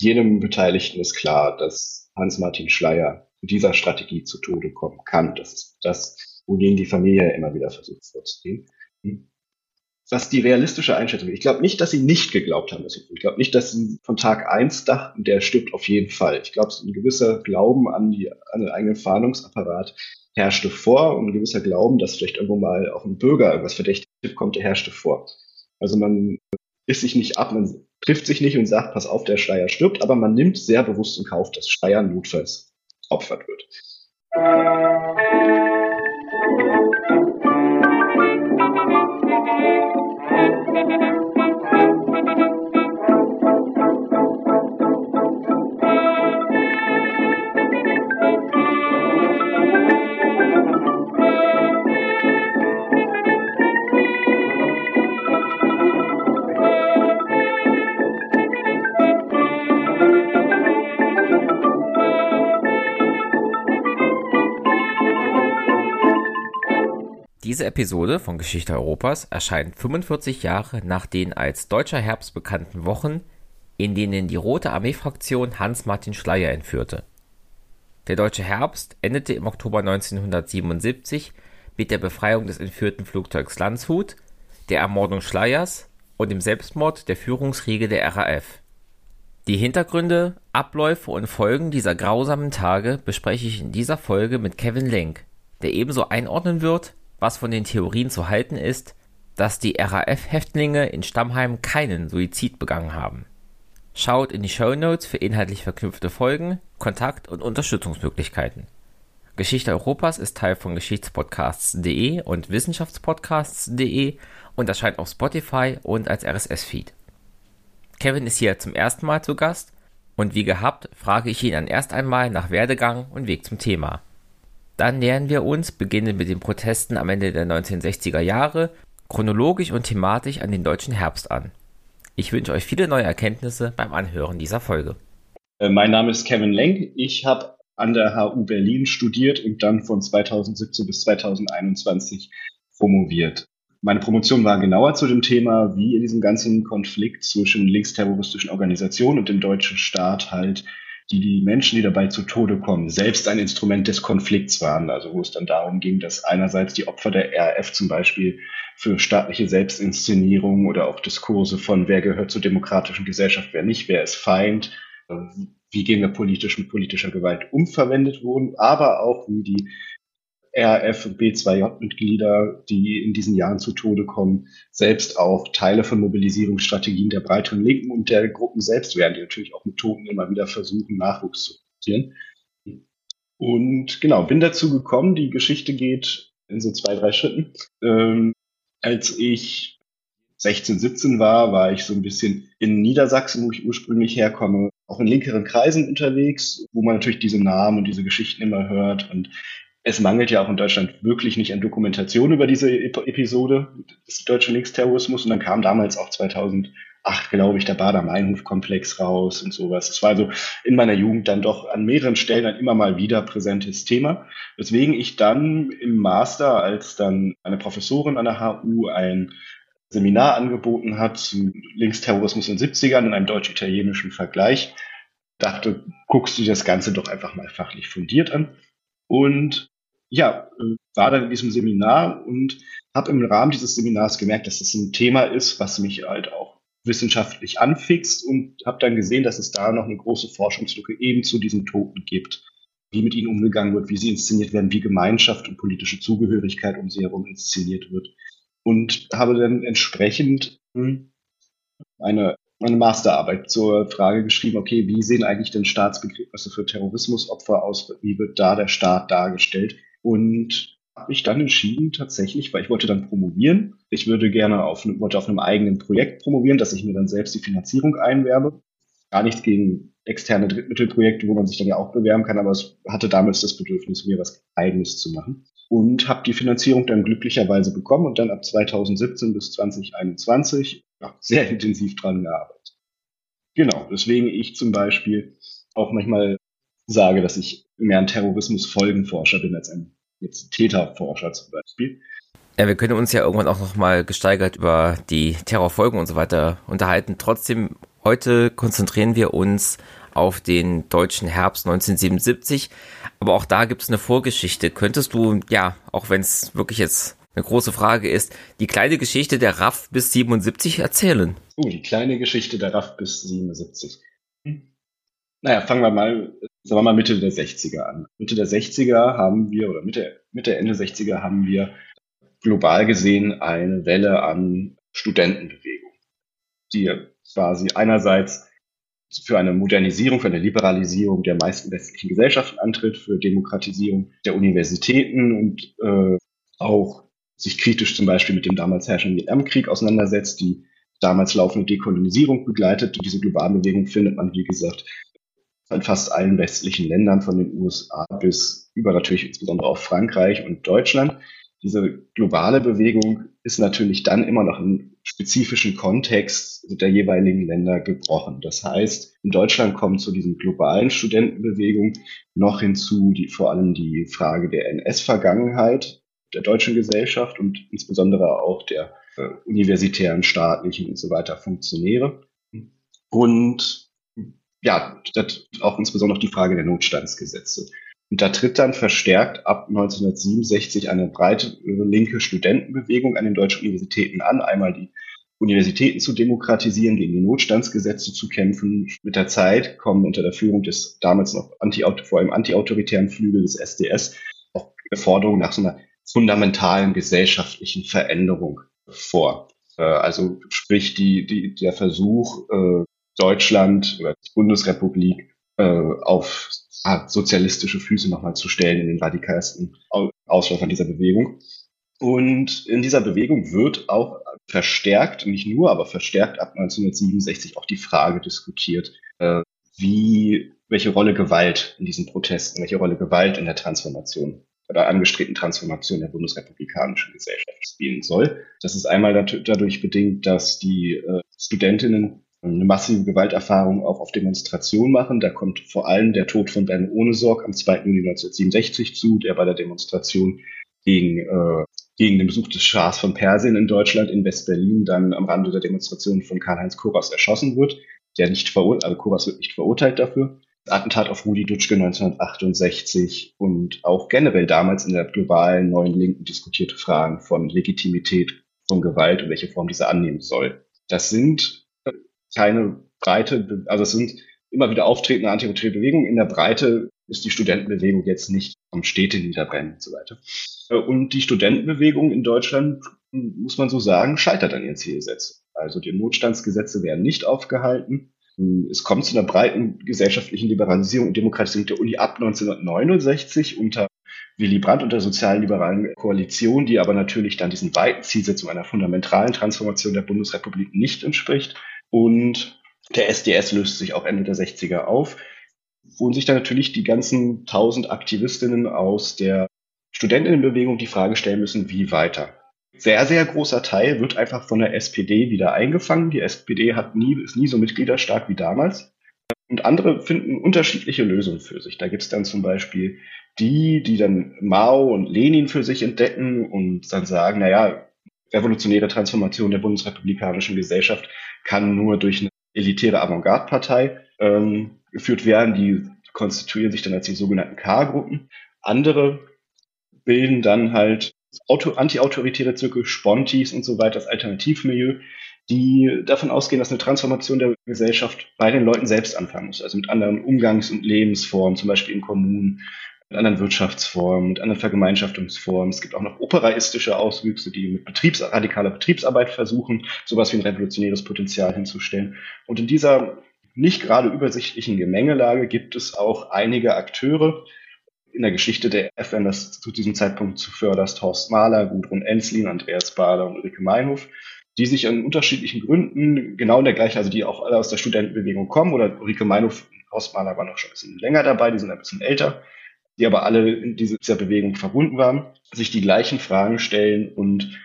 jedem Beteiligten ist klar, dass Hans-Martin Schleier mit dieser Strategie zu Tode kommen kann. Das ist das, wogegen die Familie immer wieder versucht vorzugehen. Was die realistische Einschätzung ich glaube nicht, dass sie nicht geglaubt haben, ich glaube nicht, dass sie von Tag eins dachten, der stirbt auf jeden Fall. Ich glaube, ein gewisser Glauben an, die, an den eigenen Fahndungsapparat herrschte vor und ein gewisser Glauben, dass vielleicht irgendwo mal auch ein Bürger irgendwas verdächtig kommt, der herrschte vor. Also man ist sich nicht ab, man trifft sich nicht und sagt, pass auf, der Schleier stirbt, aber man nimmt sehr bewusst in Kauf, dass Schleier notfalls opfert wird. Diese Episode von Geschichte Europas erscheint 45 Jahre nach den als Deutscher Herbst bekannten Wochen, in denen die Rote Armee-Fraktion Hans-Martin Schleyer entführte. Der Deutsche Herbst endete im Oktober 1977 mit der Befreiung des entführten Flugzeugs Landshut, der Ermordung Schleyers und dem Selbstmord der Führungsriege der RAF. Die Hintergründe, Abläufe und Folgen dieser grausamen Tage bespreche ich in dieser Folge mit Kevin Lenk, der ebenso einordnen wird, was von den Theorien zu halten ist, dass die RAF-Häftlinge in Stammheim keinen Suizid begangen haben. Schaut in die Show Notes für inhaltlich verknüpfte Folgen, Kontakt- und Unterstützungsmöglichkeiten. Geschichte Europas ist Teil von Geschichtspodcasts.de und Wissenschaftspodcasts.de und erscheint auf Spotify und als RSS-Feed. Kevin ist hier zum ersten Mal zu Gast und wie gehabt frage ich ihn dann erst einmal nach Werdegang und Weg zum Thema. Dann nähern wir uns, beginnend mit den Protesten am Ende der 1960er Jahre, chronologisch und thematisch an den deutschen Herbst an. Ich wünsche euch viele neue Erkenntnisse beim Anhören dieser Folge. Äh, mein Name ist Kevin Lenk. Ich habe an der HU Berlin studiert und dann von 2017 bis 2021 promoviert. Meine Promotion war genauer zu dem Thema, wie in diesem ganzen Konflikt zwischen linksterroristischen Organisationen und dem deutschen Staat halt die die Menschen, die dabei zu Tode kommen, selbst ein Instrument des Konflikts waren. Also wo es dann darum ging, dass einerseits die Opfer der RAF zum Beispiel für staatliche Selbstinszenierung oder auch Diskurse von wer gehört zur demokratischen Gesellschaft, wer nicht, wer ist Feind, wie gehen wir politisch mit politischer Gewalt um, verwendet wurden, aber auch wie die RAF und B2J-Mitglieder, die in diesen Jahren zu Tode kommen, selbst auch Teile von Mobilisierungsstrategien der breiteren Linken und der Gruppen selbst werden, die natürlich auch mit Toten immer wieder versuchen, Nachwuchs zu rekrutieren. Und genau, bin dazu gekommen, die Geschichte geht in so zwei, drei Schritten. Ähm, als ich 16, 17 war, war ich so ein bisschen in Niedersachsen, wo ich ursprünglich herkomme, auch in linkeren Kreisen unterwegs, wo man natürlich diese Namen und diese Geschichten immer hört. Und es mangelt ja auch in Deutschland wirklich nicht an Dokumentation über diese Episode des deutschen Linksterrorismus. Und dann kam damals auch 2008, glaube ich, der Bader-Meinhof-Komplex raus und sowas. Es war also in meiner Jugend dann doch an mehreren Stellen ein immer mal wieder präsentes Thema. Weswegen ich dann im Master, als dann eine Professorin an der HU ein Seminar angeboten hat zu Linksterrorismus in den 70ern in einem deutsch-italienischen Vergleich, dachte, guckst du dir das Ganze doch einfach mal fachlich fundiert an. Und ja, war dann in diesem Seminar und habe im Rahmen dieses Seminars gemerkt, dass das ein Thema ist, was mich halt auch wissenschaftlich anfixt und habe dann gesehen, dass es da noch eine große Forschungslücke eben zu diesen Toten gibt, wie mit ihnen umgegangen wird, wie sie inszeniert werden, wie Gemeinschaft und politische Zugehörigkeit um sie herum inszeniert wird. Und habe dann entsprechend hm, eine, eine Masterarbeit zur Frage geschrieben, okay, wie sehen eigentlich denn Staatsbegriffe für Terrorismusopfer aus, wie wird da der Staat dargestellt und habe mich dann entschieden tatsächlich, weil ich wollte dann promovieren. Ich würde gerne auf, wollte auf einem eigenen Projekt promovieren, dass ich mir dann selbst die Finanzierung einwerbe. Gar nichts gegen externe Drittmittelprojekte, wo man sich dann ja auch bewerben kann, aber es hatte damals das Bedürfnis, mir was Eigenes zu machen. Und habe die Finanzierung dann glücklicherweise bekommen und dann ab 2017 bis 2021 ja, sehr intensiv dran gearbeitet. Genau, deswegen ich zum Beispiel auch manchmal sage, dass ich mehr ein Terrorismus-Folgenforscher bin als ein jetzt Täterforscher zum Beispiel. Ja, wir können uns ja irgendwann auch nochmal gesteigert über die Terrorfolgen und so weiter unterhalten. Trotzdem, heute konzentrieren wir uns auf den deutschen Herbst 1977. Aber auch da gibt es eine Vorgeschichte. Könntest du, ja, auch wenn es wirklich jetzt eine große Frage ist, die kleine Geschichte der RAF bis 77 erzählen? Oh, die kleine Geschichte der RAF bis 77. Hm. Naja, fangen wir mal, sagen wir mal Mitte der 60er an. Mitte der 60er haben wir, oder Mitte, Mitte Ende 60er haben wir global gesehen eine Welle an Studentenbewegung, die quasi einerseits für eine Modernisierung, für eine Liberalisierung der meisten westlichen Gesellschaften antritt, für Demokratisierung der Universitäten und äh, auch sich kritisch zum Beispiel mit dem damals herrschenden Vietnamkrieg auseinandersetzt, die damals laufende Dekolonisierung begleitet. Und diese globale Bewegung findet man, wie gesagt, in fast allen westlichen Ländern, von den USA bis über natürlich insbesondere auch Frankreich und Deutschland diese globale Bewegung ist natürlich dann immer noch im spezifischen Kontext der jeweiligen Länder gebrochen. Das heißt, in Deutschland kommt zu diesen globalen Studentenbewegung noch hinzu die, vor allem die Frage der NS-Vergangenheit der deutschen Gesellschaft und insbesondere auch der äh, universitären, staatlichen und so weiter Funktionäre. Und ja, auch insbesondere die Frage der Notstandsgesetze. Und da tritt dann verstärkt ab 1967 eine breite äh, linke Studentenbewegung an den deutschen Universitäten an. Einmal die Universitäten zu demokratisieren, gegen die Notstandsgesetze zu kämpfen. Mit der Zeit kommen unter der Führung des damals noch anti vor allem antiautoritären Flügel des SDS auch Forderungen nach so einer fundamentalen gesellschaftlichen Veränderung vor. Äh, also sprich die, die, der Versuch, äh, Deutschland oder die Bundesrepublik auf sozialistische Füße nochmal zu stellen in den radikalsten Ausläufern dieser Bewegung. Und in dieser Bewegung wird auch verstärkt, nicht nur, aber verstärkt ab 1967 auch die Frage diskutiert, äh, wie, welche Rolle Gewalt in diesen Protesten, welche Rolle Gewalt in der Transformation oder angestrebten Transformation der bundesrepublikanischen Gesellschaft spielen soll. Das ist einmal dadurch bedingt, dass die äh, Studentinnen eine massive Gewalterfahrung auch auf Demonstrationen machen. Da kommt vor allem der Tod von Ben Ohnesorg am 2. Juni 1967 zu, der bei der Demonstration gegen, äh, gegen den Besuch des Schahs von Persien in Deutschland in West-Berlin dann am Rande der Demonstration von Karl-Heinz Koras erschossen wird. Der nicht verurteilt, also Koras wird nicht verurteilt dafür. Attentat auf Rudi Dutschke 1968 und auch generell damals in der globalen neuen Linken diskutierte Fragen von Legitimität von Gewalt und welche Form diese annehmen soll. Das sind keine breite, also es sind immer wieder auftretende antiautoritäre Bewegungen. In der Breite ist die Studentenbewegung jetzt nicht am Städte niederbrennen und so weiter. Äh, und die Studentenbewegung in Deutschland, muss man so sagen, scheitert an ihren Zielsetzungen. Also die Notstandsgesetze werden nicht aufgehalten. Es kommt zu einer breiten gesellschaftlichen Liberalisierung und Demokratisierung der Uni ab 1969 unter Willy Brandt und der sozialliberalen Koalition, die aber natürlich dann diesen weiten Zielsetzungen einer fundamentalen Transformation der Bundesrepublik nicht entspricht. Und der SDS löst sich auch Ende der 60er auf, wo sich dann natürlich die ganzen tausend Aktivistinnen aus der Studentinnenbewegung die Frage stellen müssen, wie weiter. Sehr, sehr großer Teil wird einfach von der SPD wieder eingefangen. Die SPD hat nie, ist nie so mitgliederstark wie damals. Und andere finden unterschiedliche Lösungen für sich. Da gibt es dann zum Beispiel die, die dann Mao und Lenin für sich entdecken und dann sagen, naja, revolutionäre Transformation der bundesrepublikanischen Gesellschaft kann nur durch eine elitäre Avantgarde-Partei ähm, geführt werden. Die konstituieren sich dann als die sogenannten K-Gruppen. Andere bilden dann halt anti-autoritäre Zirkel, Spontis und so weiter, das Alternativmilieu, die davon ausgehen, dass eine Transformation der Gesellschaft bei den Leuten selbst anfangen muss, also mit anderen Umgangs- und Lebensformen, zum Beispiel in Kommunen, mit anderen Wirtschaftsformen, mit anderen Vergemeinschaftungsformen. Es gibt auch noch operaistische Auswüchse, die mit Betriebs radikaler Betriebsarbeit versuchen, sowas wie ein revolutionäres Potenzial hinzustellen. Und in dieser nicht gerade übersichtlichen Gemengelage gibt es auch einige Akteure, in der Geschichte der F, wenn das zu diesem Zeitpunkt zuvörderst Horst Mahler, Gudrun Enslin, Andreas Bader und Ulrike Meinhof, die sich an unterschiedlichen Gründen genau in der gleichen, also die auch alle aus der Studentenbewegung kommen, oder Ulrike Meinhof und Horst Mahler waren auch schon ein bisschen länger dabei, die sind ein bisschen älter, die aber alle in dieser Bewegung verbunden waren, sich die gleichen Fragen stellen und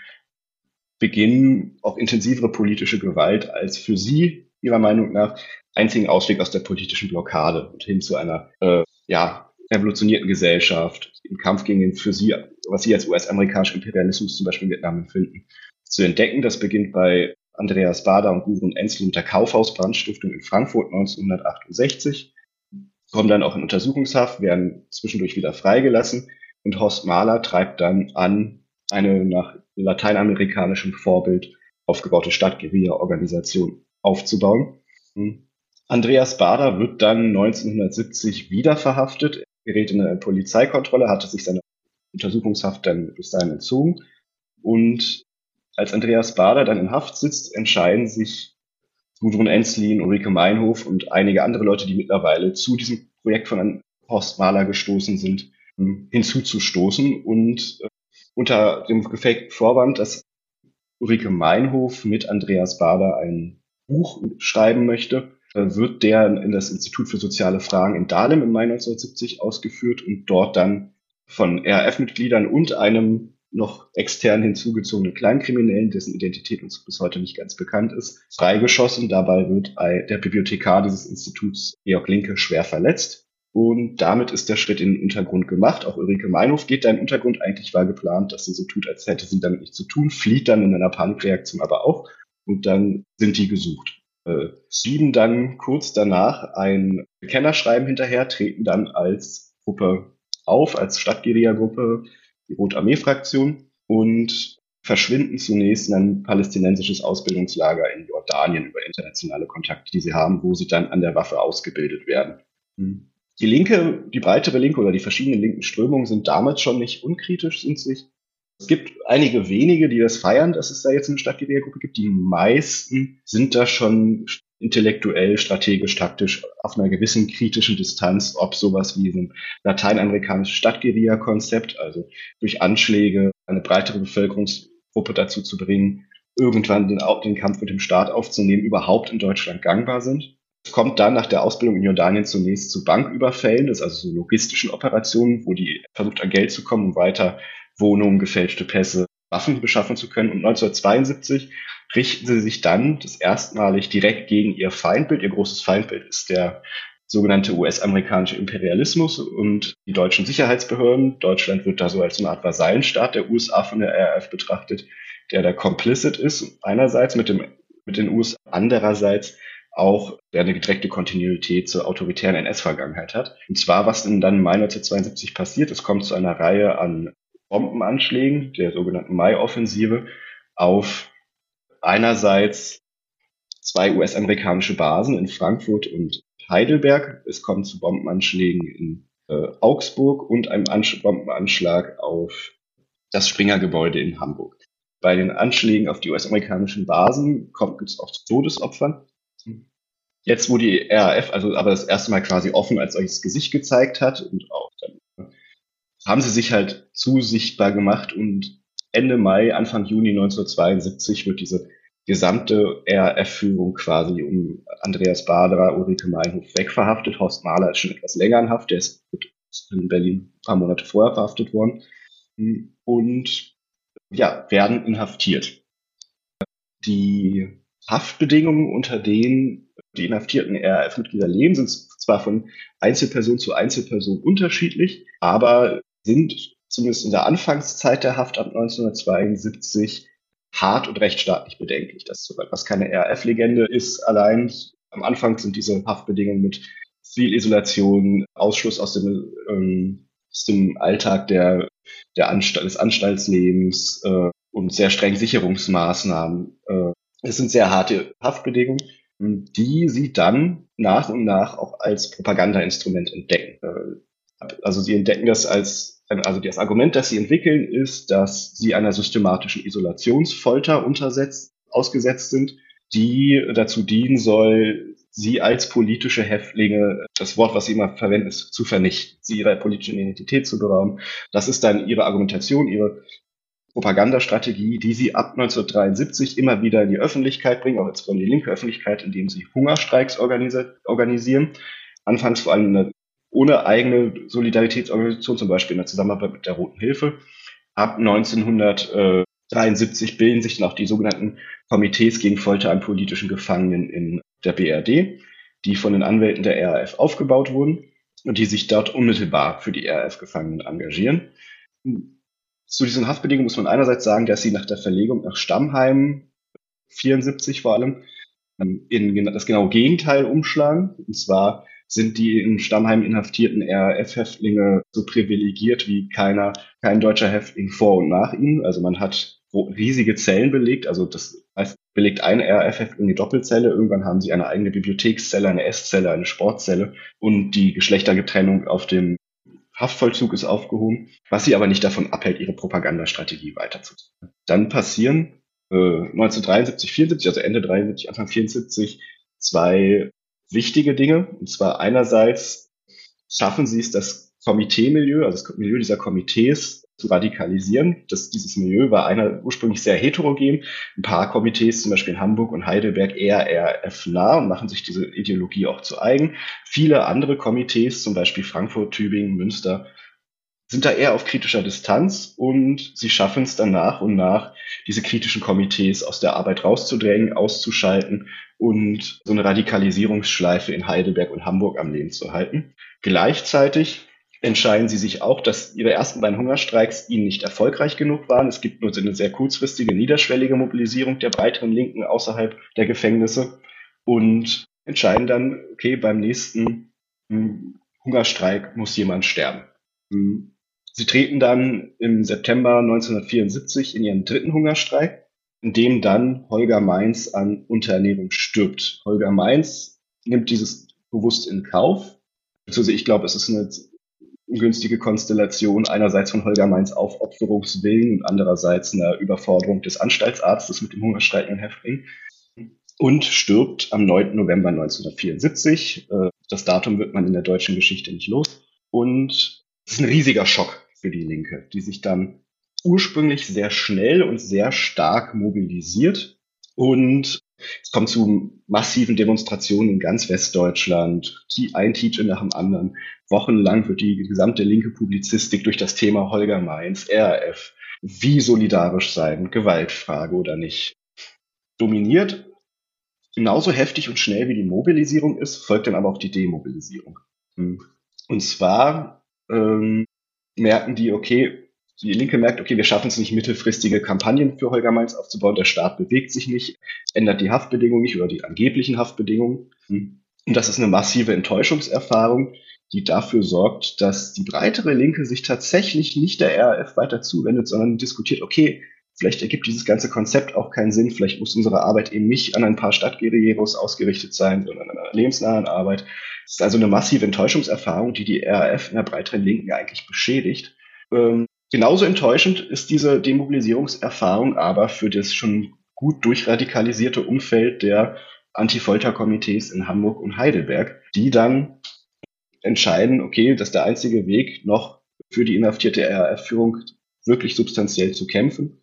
beginnen auch intensivere politische Gewalt als für sie ihrer Meinung nach einzigen Ausweg aus der politischen Blockade und hin zu einer äh, ja, revolutionierten Gesellschaft, im Kampf gegen den für sie was sie als US-amerikanischen Imperialismus zum Beispiel in Vietnam empfinden, zu entdecken. Das beginnt bei Andreas Bader und Gudrun Ensel mit der Kaufhausbrandstiftung in Frankfurt 1968, kommen dann auch in Untersuchungshaft, werden zwischendurch wieder freigelassen und Horst Mahler treibt dann an, eine nach lateinamerikanischem Vorbild aufgebaute Stadtguerilla-Organisation aufzubauen. Andreas Bader wird dann 1970 wieder verhaftet, gerät in eine Polizeikontrolle, hatte sich seine Untersuchungshaft dann bis dahin entzogen. Und als Andreas Bader dann in Haft sitzt, entscheiden sich Gudrun Enslin, Ulrike Meinhof und einige andere Leute, die mittlerweile zu diesem Projekt von Horst Mahler gestoßen sind, hm, hinzuzustoßen und äh, unter dem gefakten Vorwand, dass Ulrike Meinhof mit Andreas Bader ein Buch schreiben möchte, wird der in das Institut für soziale Fragen in Dahlem im Mai 1970 ausgeführt und dort dann von RAF-Mitgliedern und einem noch extern hinzugezogenen Kleinkriminellen, dessen Identität uns bis heute nicht ganz bekannt ist, freigeschossen. Dabei wird der Bibliothekar dieses Instituts, Georg Linke, schwer verletzt. Und damit ist der Schritt in den Untergrund gemacht. Auch Ulrike Meinhof geht da in den Untergrund. Eigentlich war geplant, dass sie so tut, als hätte sie damit nichts zu tun, flieht dann in einer Panikreaktion aber auch. Und dann sind die gesucht. Schieben dann kurz danach ein Bekennerschreiben hinterher, treten dann als Gruppe auf, als Stadtguerilla-Gruppe, die Rotarmee-Fraktion und verschwinden zunächst in ein palästinensisches Ausbildungslager in Jordanien über internationale Kontakte, die sie haben, wo sie dann an der Waffe ausgebildet werden. Hm. Die linke, die breitere linke oder die verschiedenen linken Strömungen sind damals schon nicht unkritisch sind sich. Es gibt einige wenige, die das feiern, dass es da jetzt eine Stadtgewehrgruppe gibt. Die meisten sind da schon intellektuell, strategisch, taktisch auf einer gewissen kritischen Distanz, ob sowas wie ein lateinamerikanisches Stadtguerilla-Konzept, also durch Anschläge eine breitere Bevölkerungsgruppe dazu zu bringen, irgendwann den, den Kampf mit dem Staat aufzunehmen, überhaupt in Deutschland gangbar sind. Es kommt dann nach der Ausbildung in Jordanien zunächst zu Banküberfällen, das ist also so logistischen Operationen, wo die versucht an Geld zu kommen, um weiter Wohnungen, gefälschte Pässe, Waffen beschaffen zu können. Und 1972 richten sie sich dann das erstmalig direkt gegen ihr Feindbild. Ihr großes Feindbild ist der sogenannte US-amerikanische Imperialismus und die deutschen Sicherheitsbehörden. Deutschland wird da so als eine Art Vasallenstaat der USA von der RAF betrachtet, der da complicit ist, einerseits mit, dem, mit den USA, andererseits auch der eine direkte Kontinuität zur autoritären NS-Vergangenheit hat. Und zwar, was denn dann im Mai 1972 passiert, es kommt zu einer Reihe an Bombenanschlägen der sogenannten Mai-Offensive auf einerseits zwei US-amerikanische Basen in Frankfurt und Heidelberg. Es kommt zu Bombenanschlägen in äh, Augsburg und einem Ansch Bombenanschlag auf das Springer-Gebäude in Hamburg. Bei den Anschlägen auf die US-amerikanischen Basen kommt es auch zu Todesopfern. Jetzt, wo die RAF also aber das erste Mal quasi offen als solches Gesicht gezeigt hat und auch dann, haben sie sich halt zu sichtbar gemacht und Ende Mai, Anfang Juni 1972 wird diese gesamte RAF-Führung quasi um Andreas Baderer, Ulrike Meinhof wegverhaftet. Horst Mahler ist schon etwas länger in Haft, der ist in Berlin ein paar Monate vorher verhaftet worden und ja, werden inhaftiert. Die Haftbedingungen, unter denen die inhaftierten RAF-Mitglieder leben, sind zwar von Einzelperson zu Einzelperson unterschiedlich, aber sind zumindest in der Anfangszeit der Haft ab 1972 hart und rechtsstaatlich bedenklich. Das ist was keine RAF-Legende ist. Allein am Anfang sind diese Haftbedingungen mit Zielisolation, Ausschluss aus dem, ähm, aus dem Alltag der, der Anstalt, des Anstaltslebens äh, und sehr streng Sicherungsmaßnahmen. Äh, es sind sehr harte Haftbedingungen, die sie dann nach und nach auch als Propagandainstrument entdecken. Äh, also sie entdecken das als also das Argument, das sie entwickeln, ist, dass sie einer systematischen Isolationsfolter untersetzt, ausgesetzt sind, die dazu dienen soll, sie als politische Häftlinge, das Wort, was sie immer verwenden, ist zu vernichten, sie ihrer politischen Identität zu berauben. Das ist dann ihre Argumentation, ihre Propagandastrategie, die sie ab 1973 immer wieder in die Öffentlichkeit bringen, auch jetzt von die linke Öffentlichkeit, indem sie Hungerstreiks organisieren. Anfangs vor allem in der ohne eigene Solidaritätsorganisation, zum Beispiel in der Zusammenarbeit mit der Roten Hilfe. Ab 1973 bilden sich dann auch die sogenannten Komitees gegen Folter an politischen Gefangenen in der BRD, die von den Anwälten der RAF aufgebaut wurden und die sich dort unmittelbar für die RAF-Gefangenen engagieren. Zu diesen Haftbedingungen muss man einerseits sagen, dass sie nach der Verlegung nach Stammheim 74 vor allem ähm, in das genaue Gegenteil umschlagen. Und zwar sind die in Stammheim inhaftierten RAF-Häftlinge so privilegiert wie keiner, kein deutscher Häftling vor und nach ihnen. Also man hat riesige Zellen belegt, also das heißt, belegt ein RAF-Häftling eine Doppelzelle, irgendwann haben sie eine eigene Bibliothekszelle, eine Esszelle, eine Sportzelle und die Geschlechtergetrennung auf dem Haftvollzug ist aufgehoben, was sie aber nicht davon abhält, ihre Propagandastrategie weiterzuführen. Dann passieren äh, 1973, 74, also Ende 73, Anfang 74, zwei wichtige Dinge. Und zwar einerseits schaffen sie es, das Komitee-Milieu, also das Milieu dieser Komitees zu radikalisieren. Das, dieses Milieu war einer ursprünglich sehr heterogen. Ein paar Komitees, zum Beispiel in Hamburg und Heidelberg, eher RF-nah und machen sich diese Ideologie auch zu eigen. Viele andere Komitees, zum Beispiel Frankfurt, Tübingen, Münster, sind da eher auf kritischer Distanz und sie schaffen es dann nach und nach, diese kritischen Komitees aus der Arbeit rauszudrängen, auszuschalten und so eine Radikalisierungsschleife in Heidelberg und Hamburg am Leben zu halten. Gleichzeitig entscheiden sie sich auch, dass ihre ersten beiden Hungerstreiks ihnen nicht erfolgreich genug waren. Es gibt nur eine sehr kurzfristige, niederschwellige Mobilisierung der breiteren Linken außerhalb der Gefängnisse und entscheiden dann, okay, beim nächsten hm, Hungerstreik muss jemand sterben. Sie treten dann im September 1974 in ihren dritten Hungerstreik, in dem dann Holger Mainz an Unterernährung stirbt. Holger Mainz nimmt dieses bewusst in Kauf. Ich glaube, es ist eine ungünstige Konstellation einerseits von Holger Mainz Aufopferungswillen und andererseits einer Überforderung des Anstaltsarztes mit dem hungerstreikenden Häftling und stirbt am 9. November 1974. Äh, das Datum wird man in der deutschen Geschichte nicht los. Und es ist ein riesiger Schock für die Linke, die sich dann ursprünglich sehr schnell und sehr stark mobilisiert und es kommt zu massiven Demonstrationen in ganz Westdeutschland, ein Teacher nach dem anderen. Wochenlang wird die gesamte linke Publizistik durch das Thema Holger Mainz, RAF, wie solidarisch sein, Gewaltfrage oder nicht, dominiert. Genauso heftig und schnell wie die Mobilisierung ist, folgt dann aber auch die Demobilisierung. Und zwar ähm, merken die, okay, die Linke merkt, okay, wir schaffen es nicht, mittelfristige Kampagnen für Holger Mainz aufzubauen. Der Staat bewegt sich nicht, ändert die Haftbedingungen nicht oder die angeblichen Haftbedingungen. Und das ist eine massive Enttäuschungserfahrung, die dafür sorgt, dass die breitere Linke sich tatsächlich nicht der RAF weiter zuwendet, sondern diskutiert, okay, vielleicht ergibt dieses ganze Konzept auch keinen Sinn, vielleicht muss unsere Arbeit eben nicht an ein paar Stadtguerilleros ausgerichtet sein, sondern an einer lebensnahen Arbeit. Es ist also eine massive Enttäuschungserfahrung, die die RAF in der breiteren Linken eigentlich beschädigt. Ähm, Genauso enttäuschend ist diese Demobilisierungserfahrung aber für das schon gut durchradikalisierte Umfeld der Anti-Folter-Komitees in Hamburg und Heidelberg, die dann entscheiden, okay, dass der einzige Weg noch für die inhaftierte RAF-Führung wirklich substanziell zu kämpfen,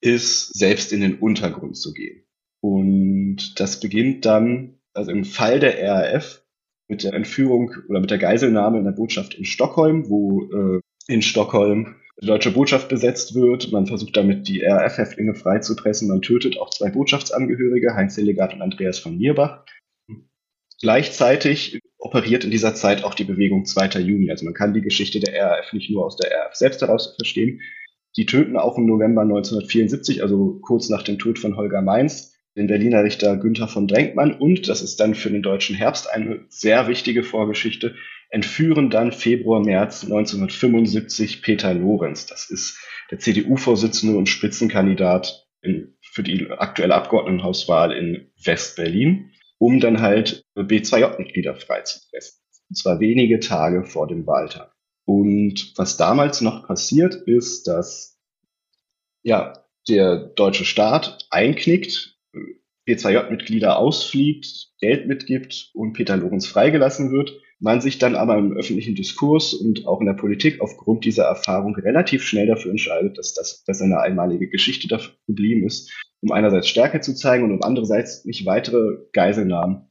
ist, selbst in den Untergrund zu gehen. Und das beginnt dann, also im Fall der RAF, mit der Entführung oder mit der Geiselnahme in der Botschaft in Stockholm, wo äh, in Stockholm die deutsche Botschaft besetzt wird. Man versucht damit, die RAF-Häftlinge freizupressen. Man tötet auch zwei Botschaftsangehörige, Heinz Delegat und Andreas von Mierbach. Gleichzeitig operiert in dieser Zeit auch die Bewegung 2. Juni. Also man kann die Geschichte der RAF nicht nur aus der RAF selbst heraus verstehen. Die töten auch im November 1974, also kurz nach dem Tod von Holger Mainz, den Berliner Richter Günther von Drenkmann. Und das ist dann für den deutschen Herbst eine sehr wichtige Vorgeschichte entführen dann Februar, März 1975 Peter Lorenz. Das ist der CDU-Vorsitzende und Spitzenkandidat in, für die aktuelle Abgeordnetenhauswahl in West-Berlin, um dann halt B2J-Mitglieder freizupressen. Und zwar wenige Tage vor dem Wahltag. Und was damals noch passiert, ist, dass ja, der deutsche Staat einknickt, B2J-Mitglieder ausfliegt, Geld mitgibt und Peter Lorenz freigelassen wird man sich dann aber im öffentlichen Diskurs und auch in der Politik aufgrund dieser Erfahrung relativ schnell dafür entscheidet, dass das dass eine einmalige Geschichte dafür geblieben ist, um einerseits Stärke zu zeigen und um andererseits nicht weitere Geiselnahmen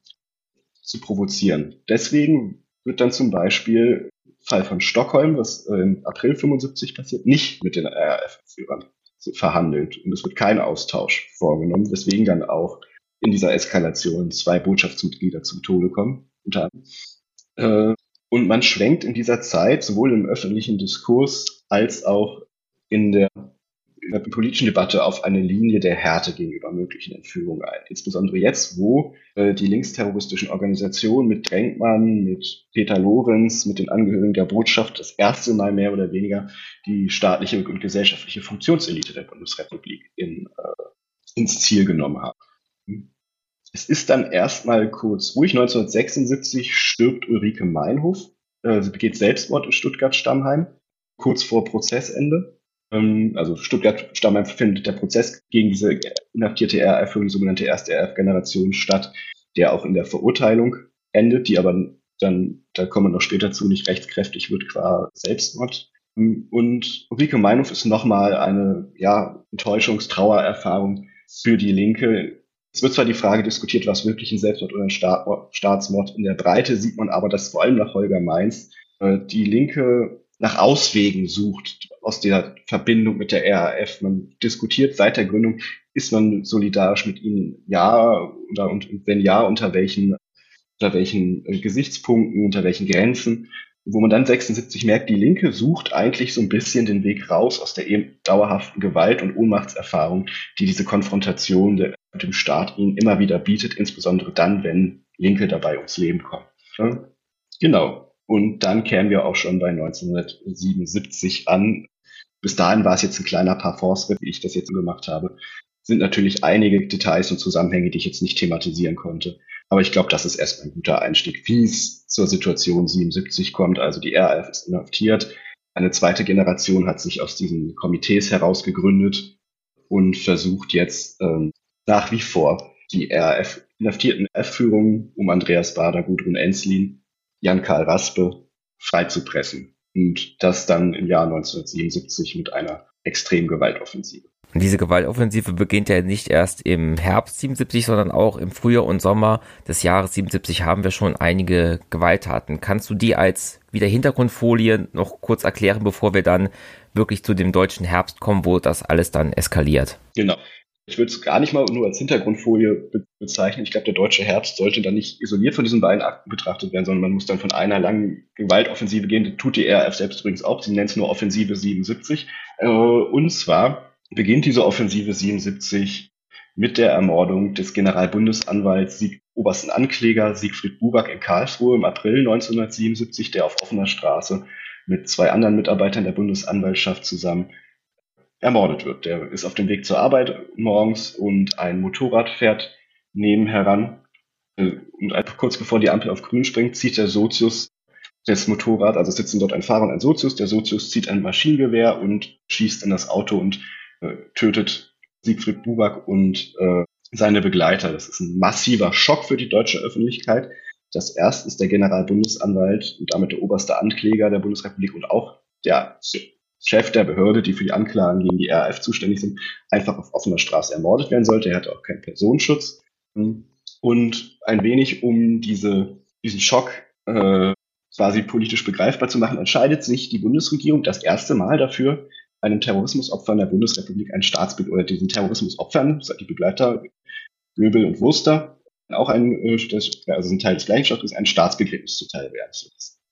zu provozieren. Deswegen wird dann zum Beispiel Fall von Stockholm, was im April 75 passiert, nicht mit den RAF-Führern verhandelt und es wird kein Austausch vorgenommen, weswegen dann auch in dieser Eskalation zwei Botschaftsmitglieder zum Tode kommen. Äh, und man schwenkt in dieser Zeit sowohl im öffentlichen Diskurs als auch in der, der politischen Debatte auf eine Linie der Härte gegenüber möglichen Entführungen ein. Insbesondere jetzt, wo äh, die linksterroristischen Organisationen mit Drenkmann, mit Peter Lorenz, mit den Angehörigen der Botschaft das erste Mal mehr oder weniger die staatliche und gesellschaftliche Funktionselite der Bundesrepublik in, äh, ins Ziel genommen haben. Es ist dann erstmal kurz ruhig. 1976 stirbt Ulrike Meinhof. Äh, sie begeht Selbstmord in Stuttgart-Stammheim, kurz vor Prozessende. Ähm, also Stuttgart-Stammheim findet der Prozess gegen diese inhaftierte RAF die sogenannte erste RAF-Generation statt, der auch in der Verurteilung endet, die aber dann, da kommen wir noch später zu, nicht rechtskräftig wird qua Selbstmord. Und Ulrike Meinhof ist nochmal eine ja, Enttäuschungstrauererfahrung für die Linke, es wird zwar die Frage diskutiert, was wirklich ein Selbstmord oder ein Staatsmord in der Breite sieht man aber, dass vor allem nach Holger Mainz äh, die Linke nach Auswegen sucht aus der Verbindung mit der RAF. Man diskutiert seit der Gründung, ist man solidarisch mit ihnen? Ja, oder, und, wenn ja, unter welchen, unter welchen äh, Gesichtspunkten, unter welchen Grenzen? Wo man dann 76 merkt, die Linke sucht eigentlich so ein bisschen den Weg raus aus der eben dauerhaften Gewalt- und Ohnmachtserfahrung, die diese Konfrontation der dem Staat ihnen immer wieder bietet, insbesondere dann, wenn Linke dabei ums Leben kommen. Genau. Und dann kämen wir auch schon bei 1977 an. Bis dahin war es jetzt ein kleiner Parforce, wie ich das jetzt gemacht habe. Sind natürlich einige Details und Zusammenhänge, die ich jetzt nicht thematisieren konnte. Aber ich glaube, das ist erstmal ein guter Einstieg, wie es zur Situation 77 kommt. Also die RAF ist inhaftiert. Eine zweite Generation hat sich aus diesen Komitees heraus gegründet und versucht jetzt ähm, nach wie vor die RAF inhaftierten F-Führungen um Andreas Bader, Gudrun Enslin, Jan-Karl Raspe freizupressen. Und das dann im Jahr 1977 mit einer extremen Gewaltoffensive. Und diese Gewaltoffensive beginnt ja nicht erst im Herbst 77, sondern auch im Frühjahr und Sommer des Jahres 77 haben wir schon einige Gewalttaten. Kannst du die als wieder Hintergrundfolie noch kurz erklären, bevor wir dann wirklich zu dem deutschen Herbst kommen, wo das alles dann eskaliert? Genau. Ich würde es gar nicht mal nur als Hintergrundfolie be bezeichnen. Ich glaube, der deutsche Herbst sollte dann nicht isoliert von diesen beiden Akten betrachtet werden, sondern man muss dann von einer langen Gewaltoffensive gehen. Das tut die RAF selbst übrigens auch. Sie nennt es nur Offensive 77. Äh, und zwar beginnt diese Offensive 77 mit der Ermordung des Generalbundesanwalts, Sieg, obersten Ankläger Siegfried Buback in Karlsruhe im April 1977, der auf offener Straße mit zwei anderen Mitarbeitern der Bundesanwaltschaft zusammen ermordet wird. Der ist auf dem Weg zur Arbeit morgens und ein Motorrad fährt neben heran. Äh, und kurz bevor die Ampel auf grün springt, zieht der Sozius das Motorrad, also sitzen dort ein Fahrer und ein Sozius. Der Sozius zieht ein Maschinengewehr und schießt in das Auto und äh, tötet Siegfried Buback und äh, seine Begleiter. Das ist ein massiver Schock für die deutsche Öffentlichkeit. Das erst ist der Generalbundesanwalt und damit der oberste Ankläger der Bundesrepublik und auch der Chef der Behörde, die für die Anklagen gegen die RAF zuständig sind, einfach auf offener Straße ermordet werden sollte. Er hatte auch keinen Personenschutz. Und ein wenig um diese, diesen Schock äh, quasi politisch begreifbar zu machen, entscheidet sich die Bundesregierung das erste Mal dafür, einem Terrorismusopfer in der Bundesrepublik ein Staatsbild oder diesen Terrorismusopfern, die Begleiter Göbel und Wurster, auch ein, äh, also ein Teil des gleichen Staates, ein Staatsbegräbnis zuteil werden.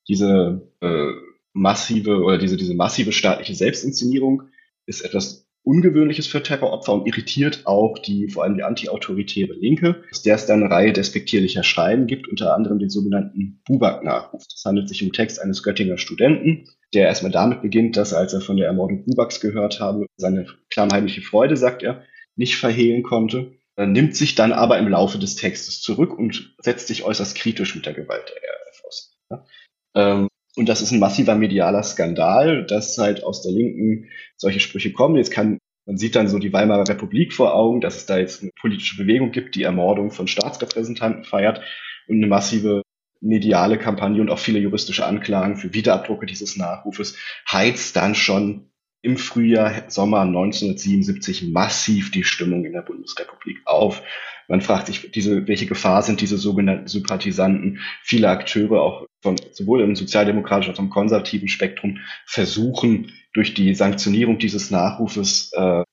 Diese äh, massive oder diese, diese massive staatliche Selbstinszenierung ist etwas Ungewöhnliches für Terroropfer und irritiert auch die, vor allem die antiautoritäre Linke, aus der es dann eine Reihe despektierlicher Schreiben gibt, unter anderem den sogenannten Buback-Nachruf. Es handelt sich um Text eines Göttinger Studenten, der erstmal damit beginnt, dass als er von der Ermordung Bubaks gehört habe, seine klammheimliche Freude, sagt er, nicht verhehlen konnte, er nimmt sich dann aber im Laufe des Textes zurück und setzt sich äußerst kritisch mit der Gewalt der RAF aus. Ja? Und das ist ein massiver medialer Skandal, dass halt aus der Linken solche Sprüche kommen. Jetzt kann, man sieht dann so die Weimarer Republik vor Augen, dass es da jetzt eine politische Bewegung gibt, die Ermordung von Staatsrepräsentanten feiert und eine massive mediale Kampagne und auch viele juristische Anklagen für Wiederabdrucke dieses Nachrufes heizt dann schon im Frühjahr, Sommer 1977 massiv die Stimmung in der Bundesrepublik auf. Man fragt sich, diese, welche Gefahr sind diese sogenannten Sympathisanten? Viele Akteure, auch von, sowohl im sozialdemokratischen als auch im konservativen Spektrum, versuchen durch die Sanktionierung dieses Nachrufes äh,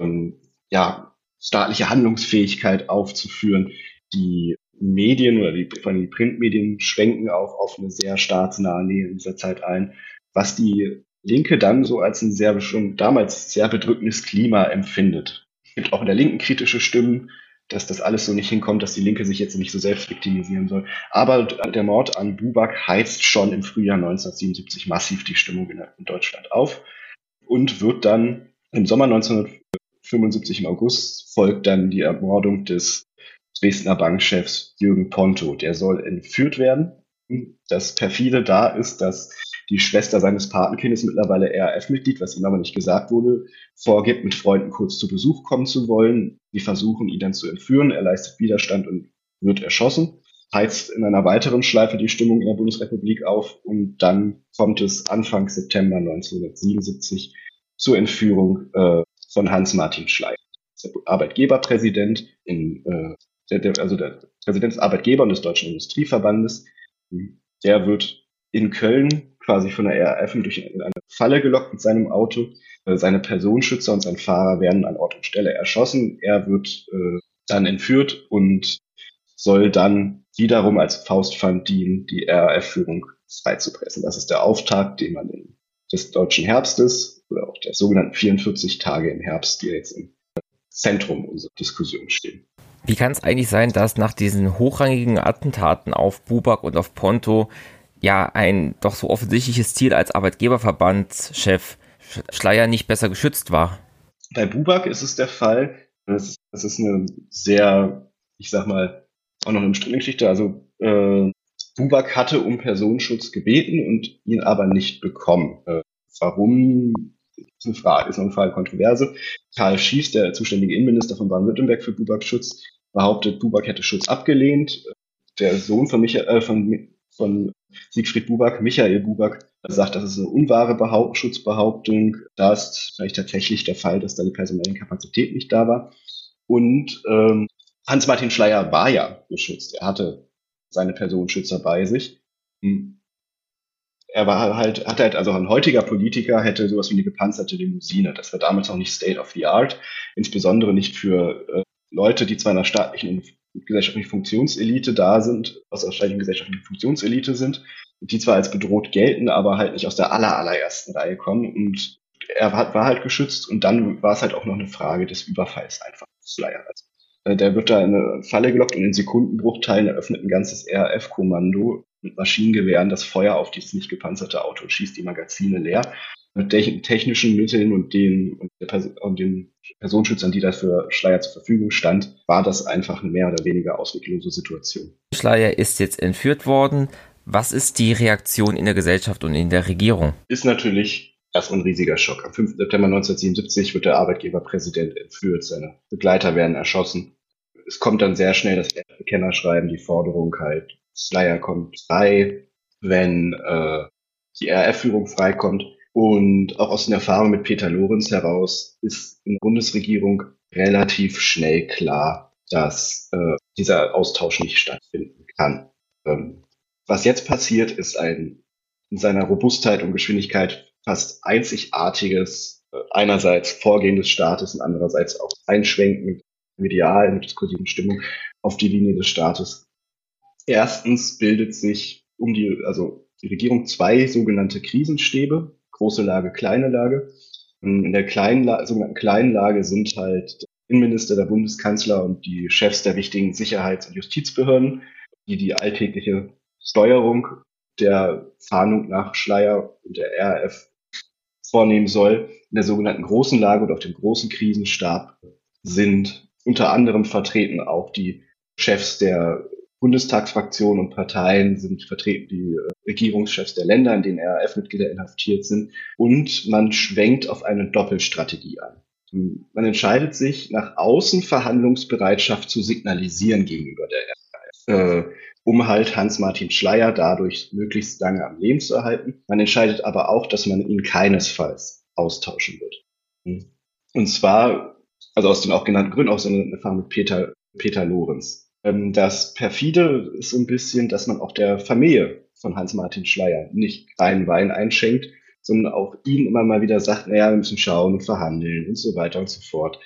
ähm, ja, staatliche Handlungsfähigkeit aufzuführen. Die Medien oder die, vor allem die Printmedien schwenken auch auf eine sehr staatsnahe Nähe in dieser Zeit ein, was die Linke dann so als ein sehr schon damals sehr bedrückendes Klima empfindet. Es gibt auch in der Linken kritische Stimmen, dass das alles so nicht hinkommt, dass die Linke sich jetzt nicht so selbst viktimisieren soll. Aber der Mord an Buback heizt schon im Frühjahr 1977 massiv die Stimmung in Deutschland auf und wird dann im Sommer 1975 im August folgt dann die Ermordung des Dresdner Bankchefs Jürgen Ponto. Der soll entführt werden. Das perfide da ist, dass die Schwester seines Patenkindes, mittlerweile RAF-Mitglied, was ihm aber nicht gesagt wurde, vorgibt, mit Freunden kurz zu Besuch kommen zu wollen. Die versuchen, ihn dann zu entführen. Er leistet Widerstand und wird erschossen. Heizt in einer weiteren Schleife die Stimmung in der Bundesrepublik auf und dann kommt es Anfang September 1977 zur Entführung äh, von Hans-Martin Schleier, der Arbeitgeberpräsident in, äh, der, also der Präsident des Arbeitgeber und des Deutschen Industrieverbandes. Der wird in Köln quasi von der RAF durch in eine Falle gelockt mit seinem Auto. Äh, seine Personenschützer und sein Fahrer werden an Ort und Stelle erschossen. Er wird äh, dann entführt und soll dann wiederum als Faustpfand dienen, die RAF-Führung freizupressen. Das ist der Auftakt, den man in, des deutschen Herbstes oder auch der sogenannten 44 Tage im Herbst, die jetzt im Zentrum unserer Diskussion stehen. Wie kann es eigentlich sein, dass nach diesen hochrangigen Attentaten auf Bubak und auf Ponto ja ein doch so offensichtliches Ziel als Arbeitgeberverbandschef Schleier nicht besser geschützt war. Bei Bubak ist es der Fall, das ist, das ist eine sehr, ich sag mal, auch noch eine umstrittene. Also äh, Bubak hatte um Personenschutz gebeten und ihn aber nicht bekommen. Äh, warum? Ist eine Frage, ist noch eine Frage Kontroverse. Karl Schies, der zuständige Innenminister von Baden-Württemberg für Bubak-Schutz, behauptet, Bubak hätte Schutz abgelehnt. Der Sohn von, Michael, äh, von, von Siegfried Buback, Michael Buback, sagt, das ist eine unwahre Behaupt Schutzbehauptung. Da ist vielleicht tatsächlich der Fall, dass da die personelle Kapazität nicht da war. Und ähm, Hans-Martin Schleier war ja geschützt. Er hatte seine Personenschützer bei sich. Hm. Er war halt, hatte halt, also ein heutiger Politiker hätte sowas wie eine gepanzerte Limousine. Das war damals noch nicht State of the Art, insbesondere nicht für äh, Leute, die zwar in einer staatlichen gesellschaftliche Funktionselite da sind, aus der staatlichen gesellschaftlichen Funktionselite sind, die zwar als bedroht gelten, aber halt nicht aus der aller, allerersten Reihe kommen. Und er war, war halt geschützt und dann war es halt auch noch eine Frage des Überfalls einfach. Äh, der wird da in eine Falle gelockt und in Sekundenbruchteilen eröffnet ein ganzes RAF-Kommando mit Maschinengewehren das Feuer auf dieses nicht gepanzerte Auto und schießt die Magazine leer mit technischen Mitteln und den, und, und den Personenschützern, die dafür Schleier zur Verfügung stand, war das einfach eine mehr oder weniger ausweglose Situation. Schleier ist jetzt entführt worden. Was ist die Reaktion in der Gesellschaft und in der Regierung? Ist natürlich erstmal ein riesiger Schock. Am 5. September 1977 wird der Arbeitgeberpräsident entführt, seine Begleiter werden erschossen. Es kommt dann sehr schnell das Bekennerschreiben, die Forderung halt, Schleier kommt frei, wenn äh, die RF-Führung freikommt. Und auch aus den Erfahrungen mit Peter Lorenz heraus ist in der Bundesregierung relativ schnell klar, dass äh, dieser Austausch nicht stattfinden kann. Ähm, was jetzt passiert, ist ein in seiner Robustheit und Geschwindigkeit fast einzigartiges, äh, einerseits Vorgehen des Staates und andererseits auch Einschwenken mit medial, mit diskursiven Stimmung auf die Linie des Staates. Erstens bildet sich um die, also die Regierung zwei sogenannte Krisenstäbe, große Lage, kleine Lage. In der kleinen, sogenannten kleinen Lage sind halt der Innenminister, der Bundeskanzler und die Chefs der wichtigen Sicherheits- und Justizbehörden, die die alltägliche Steuerung der Fahndung nach Schleier und der RAF vornehmen soll. In der sogenannten großen Lage und auf dem großen Krisenstab sind unter anderem vertreten auch die Chefs der Bundestagsfraktionen und Parteien sind vertreten die äh, Regierungschefs der Länder, in denen RAF-Mitglieder inhaftiert sind. Und man schwenkt auf eine Doppelstrategie an. Man entscheidet sich, nach außen Verhandlungsbereitschaft zu signalisieren gegenüber der RAF, äh, um halt Hans-Martin Schleier dadurch möglichst lange am Leben zu erhalten. Man entscheidet aber auch, dass man ihn keinesfalls austauschen wird. Und zwar, also aus den auch genannten Gründen, auch so eine Erfahrung mit Peter, Peter Lorenz. Ähm, das perfide ist so ein bisschen, dass man auch der Familie von Hans-Martin Schleier nicht reinen Wein einschenkt, sondern auch ihm immer mal wieder sagt, naja, wir müssen schauen und verhandeln und so weiter und so fort.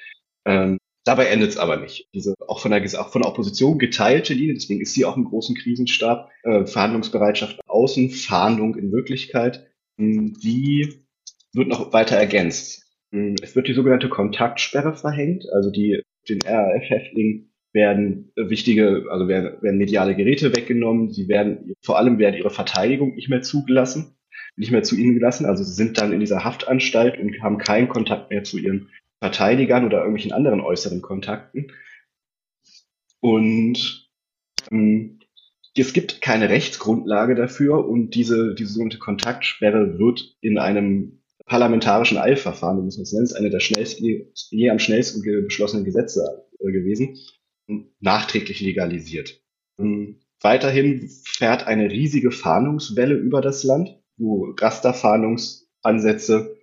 Ähm, dabei endet es aber nicht. Diese auch von, der, auch von der Opposition geteilte Linie, deswegen ist sie auch im großen Krisenstab, äh, Verhandlungsbereitschaft außen, Fahndung in Wirklichkeit, die wird noch weiter ergänzt. Hm, es wird die sogenannte Kontaktsperre verhängt, also die, den RAF-Häftlingen werden wichtige, also werden, werden mediale Geräte weggenommen, sie werden, vor allem werden ihre Verteidigung nicht mehr zugelassen, nicht mehr zu ihnen gelassen, also sie sind dann in dieser Haftanstalt und haben keinen Kontakt mehr zu ihren Verteidigern oder irgendwelchen anderen äußeren Kontakten. Und ähm, es gibt keine Rechtsgrundlage dafür und diese, diese sogenannte Kontaktsperre wird in einem parlamentarischen Eilverfahren, muss man es nennen, ist eine der schnellsten, je am schnellsten beschlossenen Gesetze äh, gewesen, nachträglich legalisiert. Ähm, weiterhin fährt eine riesige Fahndungswelle über das Land, wo Rasterfahndungsansätze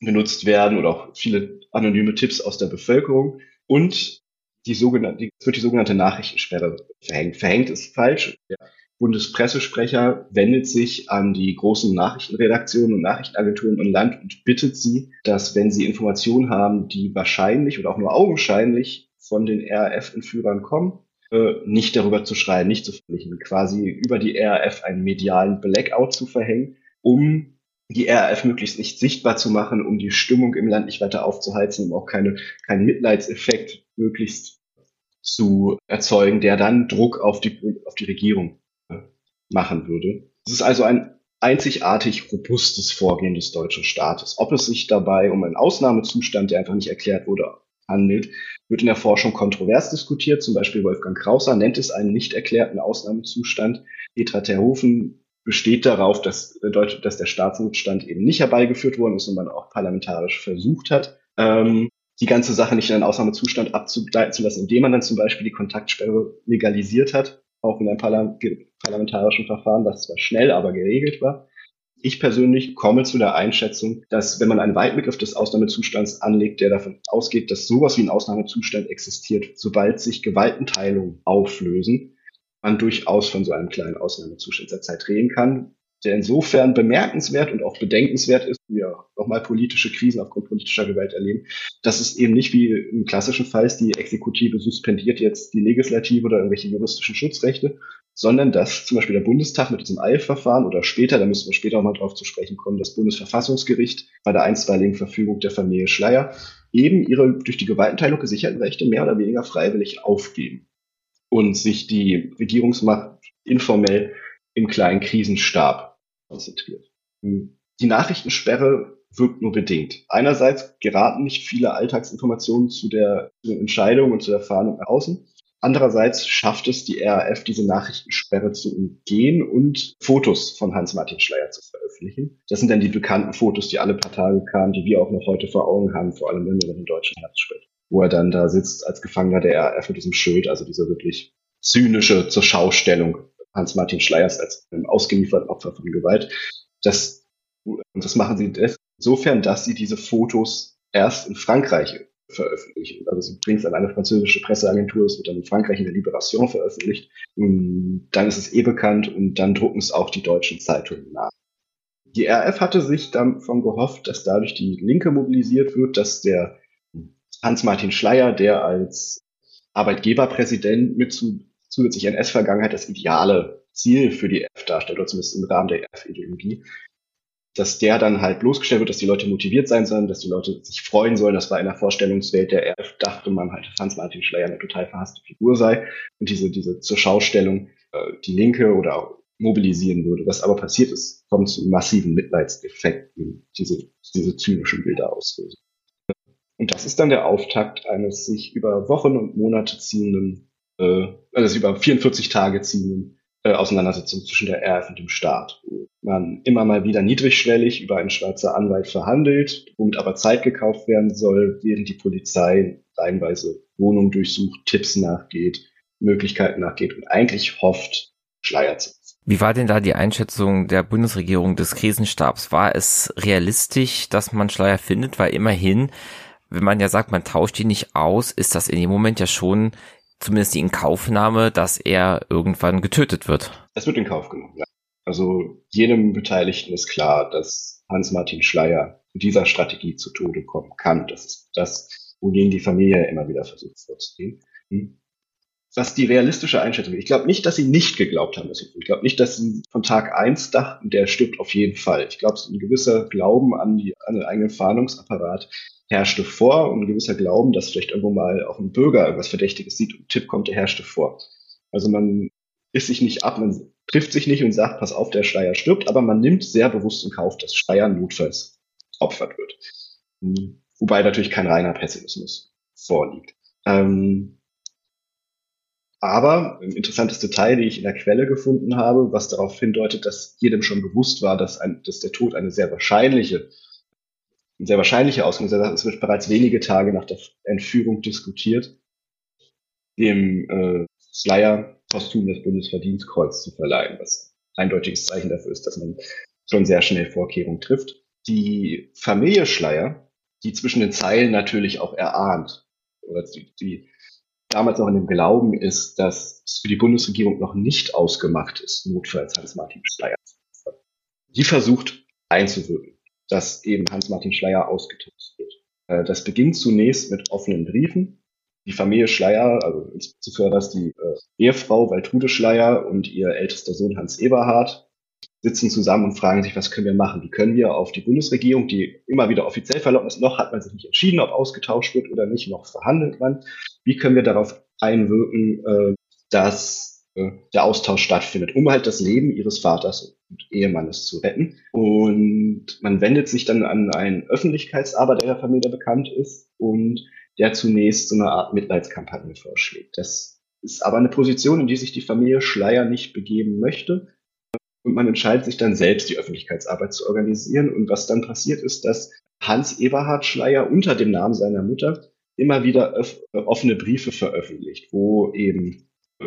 genutzt werden oder auch viele anonyme Tipps aus der Bevölkerung. Und die sogenannte, es wird die sogenannte Nachrichtensperre verhängt. Verhängt ist falsch. Der Bundespressesprecher wendet sich an die großen Nachrichtenredaktionen und Nachrichtenagenturen im Land und bittet sie, dass wenn sie Informationen haben, die wahrscheinlich oder auch nur augenscheinlich von den RAF-Entführern kommen, äh, nicht darüber zu schreiben, nicht zu veröffentlichen, quasi über die RAF einen medialen Blackout zu verhängen, um die RAF möglichst nicht sichtbar zu machen, um die Stimmung im Land nicht weiter aufzuheizen, um auch keine, keinen Mitleidseffekt möglichst zu erzeugen, der dann Druck auf die, auf die Regierung äh, machen würde. Es ist also ein einzigartig robustes Vorgehen des deutschen Staates. Ob es sich dabei um einen Ausnahmezustand, der einfach nicht erklärt wurde, handelt, wird in der Forschung kontrovers diskutiert. Zum Beispiel Wolfgang Krauser nennt es einen nicht erklärten Ausnahmezustand. Petra Terhofen besteht darauf, dass, dass der Staatsnotstand eben nicht herbeigeführt worden ist und man auch parlamentarisch versucht hat, ähm, die ganze Sache nicht in einen Ausnahmezustand abzugleiten zu lassen, indem man dann zum Beispiel die Kontaktsperre legalisiert hat, auch in einem Parla parlamentarischen Verfahren, was zwar schnell, aber geregelt war. Ich persönlich komme zu der Einschätzung, dass wenn man einen Weitbegriff des Ausnahmezustands anlegt, der davon ausgeht, dass sowas wie ein Ausnahmezustand existiert, sobald sich Gewaltenteilungen auflösen, man durchaus von so einem kleinen Ausnahmezustand der Zeit reden kann, der insofern bemerkenswert und auch bedenkenswert ist, wir nochmal politische Krisen aufgrund politischer Gewalt erleben, dass es eben nicht wie im klassischen Fall ist, die Exekutive suspendiert jetzt die Legislative oder irgendwelche juristischen Schutzrechte, sondern dass zum Beispiel der Bundestag mit diesem Eilverfahren oder später, da müssen wir später auch mal drauf zu sprechen kommen, das Bundesverfassungsgericht bei der einstweiligen Verfügung der Familie Schleier eben ihre durch die Gewaltenteilung gesicherten Rechte mehr oder weniger freiwillig aufgeben und sich die Regierungsmacht informell im kleinen Krisenstab konzentriert. Die Nachrichtensperre wirkt nur bedingt. Einerseits geraten nicht viele Alltagsinformationen zu der, Entscheidung und zu der Fahndung nach außen. Andererseits schafft es die RAF, diese Nachrichtensperre zu umgehen und Fotos von Hans-Martin Schleier zu veröffentlichen. Das sind dann die bekannten Fotos, die alle paar Tage kamen, die wir auch noch heute vor Augen haben, vor allem wenn wir über den deutschen Herbst sprechen wo er dann da sitzt als Gefangener der RAF mit diesem Schild, also diese wirklich zynische zur Schaustellung Hans-Martin Schleiers als einem ausgelieferten Opfer von Gewalt. Das, und das machen sie insofern, dass sie diese Fotos erst in Frankreich veröffentlichen. Also bringen es an eine französische Presseagentur, es wird dann in Frankreich in der Liberation veröffentlicht. Und dann ist es eh bekannt und dann drucken es auch die deutschen Zeitungen nach. Die RF hatte sich davon gehofft, dass dadurch die Linke mobilisiert wird, dass der Hans-Martin Schleier, der als Arbeitgeberpräsident mit zu, zusätzlich NS-Vergangenheit das ideale Ziel für die F darstellt, oder zumindest im Rahmen der F-Ideologie, dass der dann halt bloßgestellt wird, dass die Leute motiviert sein sollen, dass die Leute sich freuen sollen. Das war in der Vorstellungswelt der F, dachte man halt, dass Hans-Martin Schleier eine total verhasste Figur sei und diese, diese zur Schaustellung äh, die Linke oder auch mobilisieren würde. Was aber passiert ist, kommt zu massiven Mitleidsdefekten, diese, diese zynischen Bilder auslösen. Und das ist dann der Auftakt eines sich über Wochen und Monate ziehenden, äh, also über 44 Tage ziehenden äh, Auseinandersetzung zwischen der RF und dem Staat, man immer mal wieder niedrigschwellig über einen Schweizer Anwalt verhandelt, womit aber Zeit gekauft werden soll, während die Polizei reihenweise Wohnungen durchsucht, Tipps nachgeht, Möglichkeiten nachgeht und eigentlich hofft, Schleier zu wie war denn da die Einschätzung der Bundesregierung des Krisenstabs? War es realistisch, dass man Schleier findet? Weil immerhin wenn man ja sagt, man tauscht ihn nicht aus, ist das in dem Moment ja schon zumindest die Inkaufnahme, dass er irgendwann getötet wird. Es wird in Kauf genommen, ja. Also jedem Beteiligten ist klar, dass Hans-Martin Schleier mit dieser Strategie zu Tode kommen kann. Das ist das, wogegen die Familie immer wieder versucht vorzugehen. Hm. was die realistische Einschätzung ist. Ich glaube nicht, dass sie nicht geglaubt haben. Ich glaube nicht, dass sie von Tag eins dachten, der stirbt auf jeden Fall. Ich glaube, ein gewisser Glauben an, die, an den eigenen Fahndungsapparat herrschte vor und ein gewisser Glauben, dass vielleicht irgendwo mal auch ein Bürger irgendwas Verdächtiges sieht und Tipp kommt, der herrschte vor. Also man ist sich nicht ab, man trifft sich nicht und sagt, pass auf, der Schleier stirbt, aber man nimmt sehr bewusst in Kauf, dass Schleier notfalls opfert wird. Hm. Wobei natürlich kein reiner Pessimismus vorliegt. Ähm, aber ein interessantes Detail, die ich in der Quelle gefunden habe, was darauf hindeutet, dass jedem schon bewusst war, dass, ein, dass der Tod eine sehr wahrscheinliche, eine sehr wahrscheinliche Ausgang ist. Es wird bereits wenige Tage nach der Entführung diskutiert, dem äh, Slayer posthum das Bundesverdienstkreuz zu verleihen, was eindeutiges Zeichen dafür ist, dass man schon sehr schnell Vorkehrungen trifft. Die Familie Schleier, die zwischen den Zeilen natürlich auch erahnt, oder die, die damals noch in dem Glauben ist, dass es für die Bundesregierung noch nicht ausgemacht ist, notfalls Hans-Martin Schleier. Die versucht einzuwirken, dass eben Hans-Martin Schleier ausgetauscht wird. Äh, das beginnt zunächst mit offenen Briefen. Die Familie Schleier, also insbesondere die äh, Ehefrau Waltrude Schleier und ihr ältester Sohn Hans Eberhard, sitzen zusammen und fragen sich, was können wir machen? Wie können wir auf die Bundesregierung, die immer wieder offiziell verlocken ist, noch hat man sich nicht entschieden, ob ausgetauscht wird oder nicht, noch verhandelt man. Wie können wir darauf einwirken, äh, dass der Austausch stattfindet, um halt das Leben ihres Vaters und Ehemannes zu retten. Und man wendet sich dann an einen Öffentlichkeitsarbeit, der der Familie bekannt ist und der zunächst so eine Art Mitleidskampagne vorschlägt. Das ist aber eine Position, in die sich die Familie Schleier nicht begeben möchte und man entscheidet sich dann selbst, die Öffentlichkeitsarbeit zu organisieren. Und was dann passiert ist, dass Hans Eberhard Schleier unter dem Namen seiner Mutter immer wieder offene Briefe veröffentlicht, wo eben äh,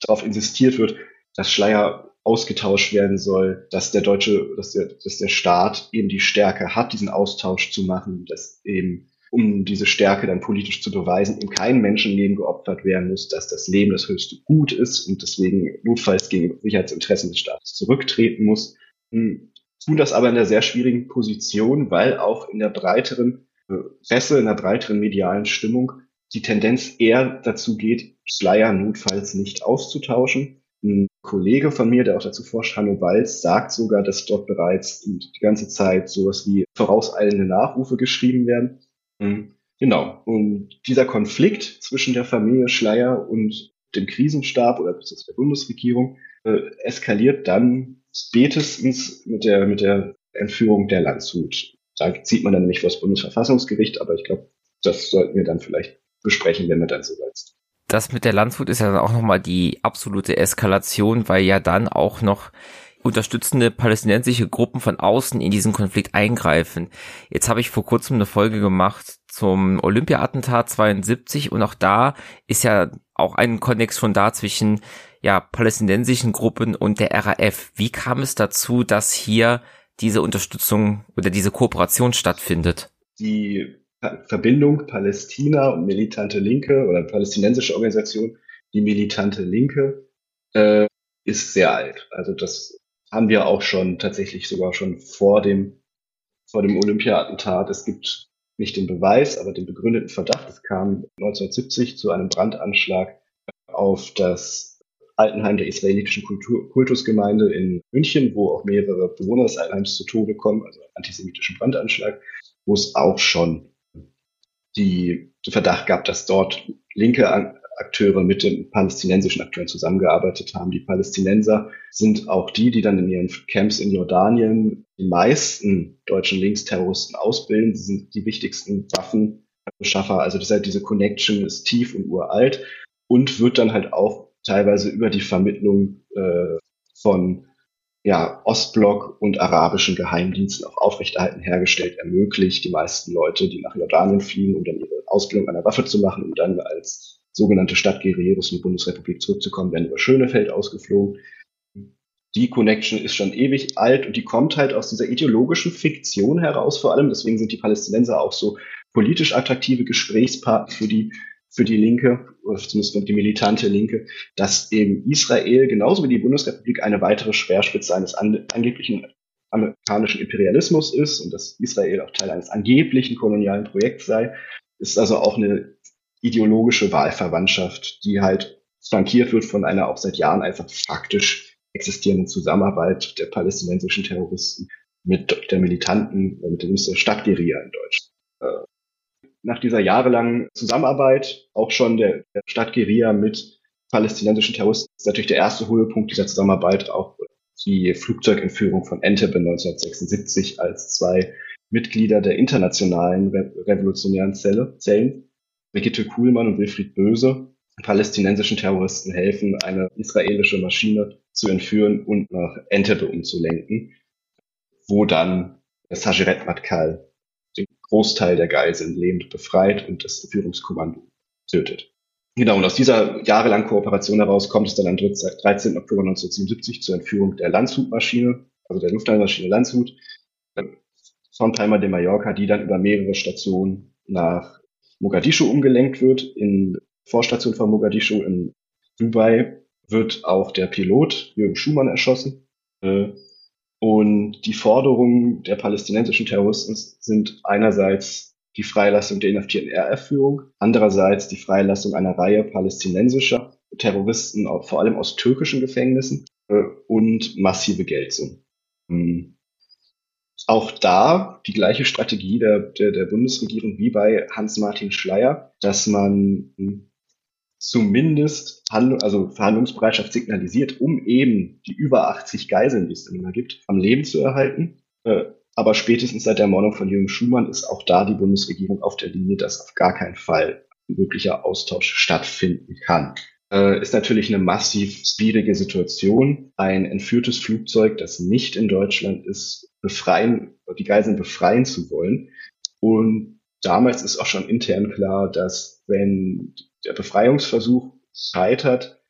darauf insistiert wird, dass Schleier ausgetauscht werden soll, dass der deutsche, dass der, dass der Staat eben die Stärke hat, diesen Austausch zu machen, dass eben um diese Stärke dann politisch zu beweisen, in kein Menschenleben geopfert werden muss, dass das Leben das höchste Gut ist und deswegen notfalls gegen Sicherheitsinteressen des Staates zurücktreten muss. Hm, tun das aber in einer sehr schwierigen Position, weil auch in der breiteren äh, Presse, in der breiteren medialen Stimmung die Tendenz eher dazu geht, Schleier notfalls nicht auszutauschen. Ein Kollege von mir, der auch dazu forscht, Hanno Balz, sagt sogar, dass dort bereits die ganze Zeit sowas wie vorauseilende Nachrufe geschrieben werden. Mhm. Genau. Und dieser Konflikt zwischen der Familie Schleier und dem Krisenstab oder der Bundesregierung äh, eskaliert dann spätestens mit der, mit der Entführung der Landshut. Da zieht man dann nämlich vor das Bundesverfassungsgericht, aber ich glaube, das sollten wir dann vielleicht besprechen, wir dann so weit sind. Das mit der Landshut ist ja dann auch nochmal die absolute Eskalation, weil ja dann auch noch unterstützende palästinensische Gruppen von außen in diesen Konflikt eingreifen. Jetzt habe ich vor kurzem eine Folge gemacht zum Olympia-Attentat 72 und auch da ist ja auch ein Konnex von da zwischen ja, palästinensischen Gruppen und der RAF. Wie kam es dazu, dass hier diese Unterstützung oder diese Kooperation stattfindet? Die Verbindung Palästina und militante Linke oder palästinensische Organisation, die militante Linke, äh, ist sehr alt. Also das haben wir auch schon tatsächlich sogar schon vor dem, vor dem Olympia-Attentat. Es gibt nicht den Beweis, aber den begründeten Verdacht. Es kam 1970 zu einem Brandanschlag auf das Altenheim der israelitischen Kultur Kultusgemeinde in München, wo auch mehrere Bewohner des Altenheims zu Tode kommen, also einen antisemitischen Brandanschlag, wo es auch schon die, den Verdacht gab, dass dort linke Akteure mit den palästinensischen Akteuren zusammengearbeitet haben. Die Palästinenser sind auch die, die dann in ihren Camps in Jordanien die meisten deutschen Linksterroristen ausbilden. Sie sind die wichtigsten Waffenbeschaffer. Also das heißt, diese Connection ist tief und uralt und wird dann halt auch teilweise über die Vermittlung äh, von ja, Ostblock und arabischen Geheimdiensten auch aufrechterhalten hergestellt, ermöglicht. Die meisten Leute, die nach Jordanien fliehen, um dann ihre Ausbildung einer Waffe zu machen, um dann als sogenannte Stadtguerilleros in die Bundesrepublik zurückzukommen, werden über Schönefeld ausgeflogen. Die Connection ist schon ewig alt und die kommt halt aus dieser ideologischen Fiktion heraus vor allem. Deswegen sind die Palästinenser auch so politisch attraktive Gesprächspartner für die, für die Linke, oder zumindest die militante Linke, dass eben Israel genauso wie die Bundesrepublik eine weitere Speerspitze eines an, angeblichen amerikanischen Imperialismus ist und dass Israel auch Teil eines angeblichen kolonialen Projekts sei, ist also auch eine ideologische Wahlverwandtschaft, die halt flankiert wird von einer auch seit Jahren einfach faktisch existierenden Zusammenarbeit der palästinensischen Terroristen mit der militanten, mit der Stadtgeria in Deutschland. Nach dieser jahrelangen Zusammenarbeit, auch schon der, der Stadtgeria mit palästinensischen Terroristen, ist natürlich der erste Höhepunkt dieser Zusammenarbeit auch die Flugzeugentführung von Entebbe 1976 als zwei Mitglieder der internationalen revolutionären Zelle, Zellen, Brigitte Kuhlmann und Wilfried Böse, palästinensischen Terroristen helfen, eine israelische Maschine zu entführen und nach Entebbe umzulenken, wo dann der Sajeret Matkal Großteil der Geiseln lebend befreit und das Entführungskommando tötet. Genau, und aus dieser jahrelangen Kooperation heraus kommt es dann am 13. Oktober 1977 zur Entführung der Landshut-Maschine, also der Luftlandemaschine Landshut, von Palma de Mallorca, die dann über mehrere Stationen nach Mogadischu umgelenkt wird. In Vorstation von Mogadischu in Dubai wird auch der Pilot Jürgen Schumann erschossen. Und die Forderungen der palästinensischen Terroristen sind einerseits die Freilassung der inhaftierten RF-Führung, andererseits die Freilassung einer Reihe palästinensischer Terroristen, vor allem aus türkischen Gefängnissen, äh, und massive Geldsummen. Hm. Auch da die gleiche Strategie der, der, der Bundesregierung wie bei Hans-Martin Schleier, dass man hm, zumindest Handlung, also Verhandlungsbereitschaft signalisiert, um eben die über 80 Geiseln, die es dann immer gibt, am Leben zu erhalten. Äh, aber spätestens seit der Ermordung von Jürgen Schumann ist auch da die Bundesregierung auf der Linie, dass auf gar keinen Fall ein wirklicher Austausch stattfinden kann. Äh, ist natürlich eine massiv schwierige Situation. Ein entführtes Flugzeug, das nicht in Deutschland ist, befreien, die Geiseln befreien zu wollen. Und damals ist auch schon intern klar, dass wenn der Befreiungsversuch scheitert,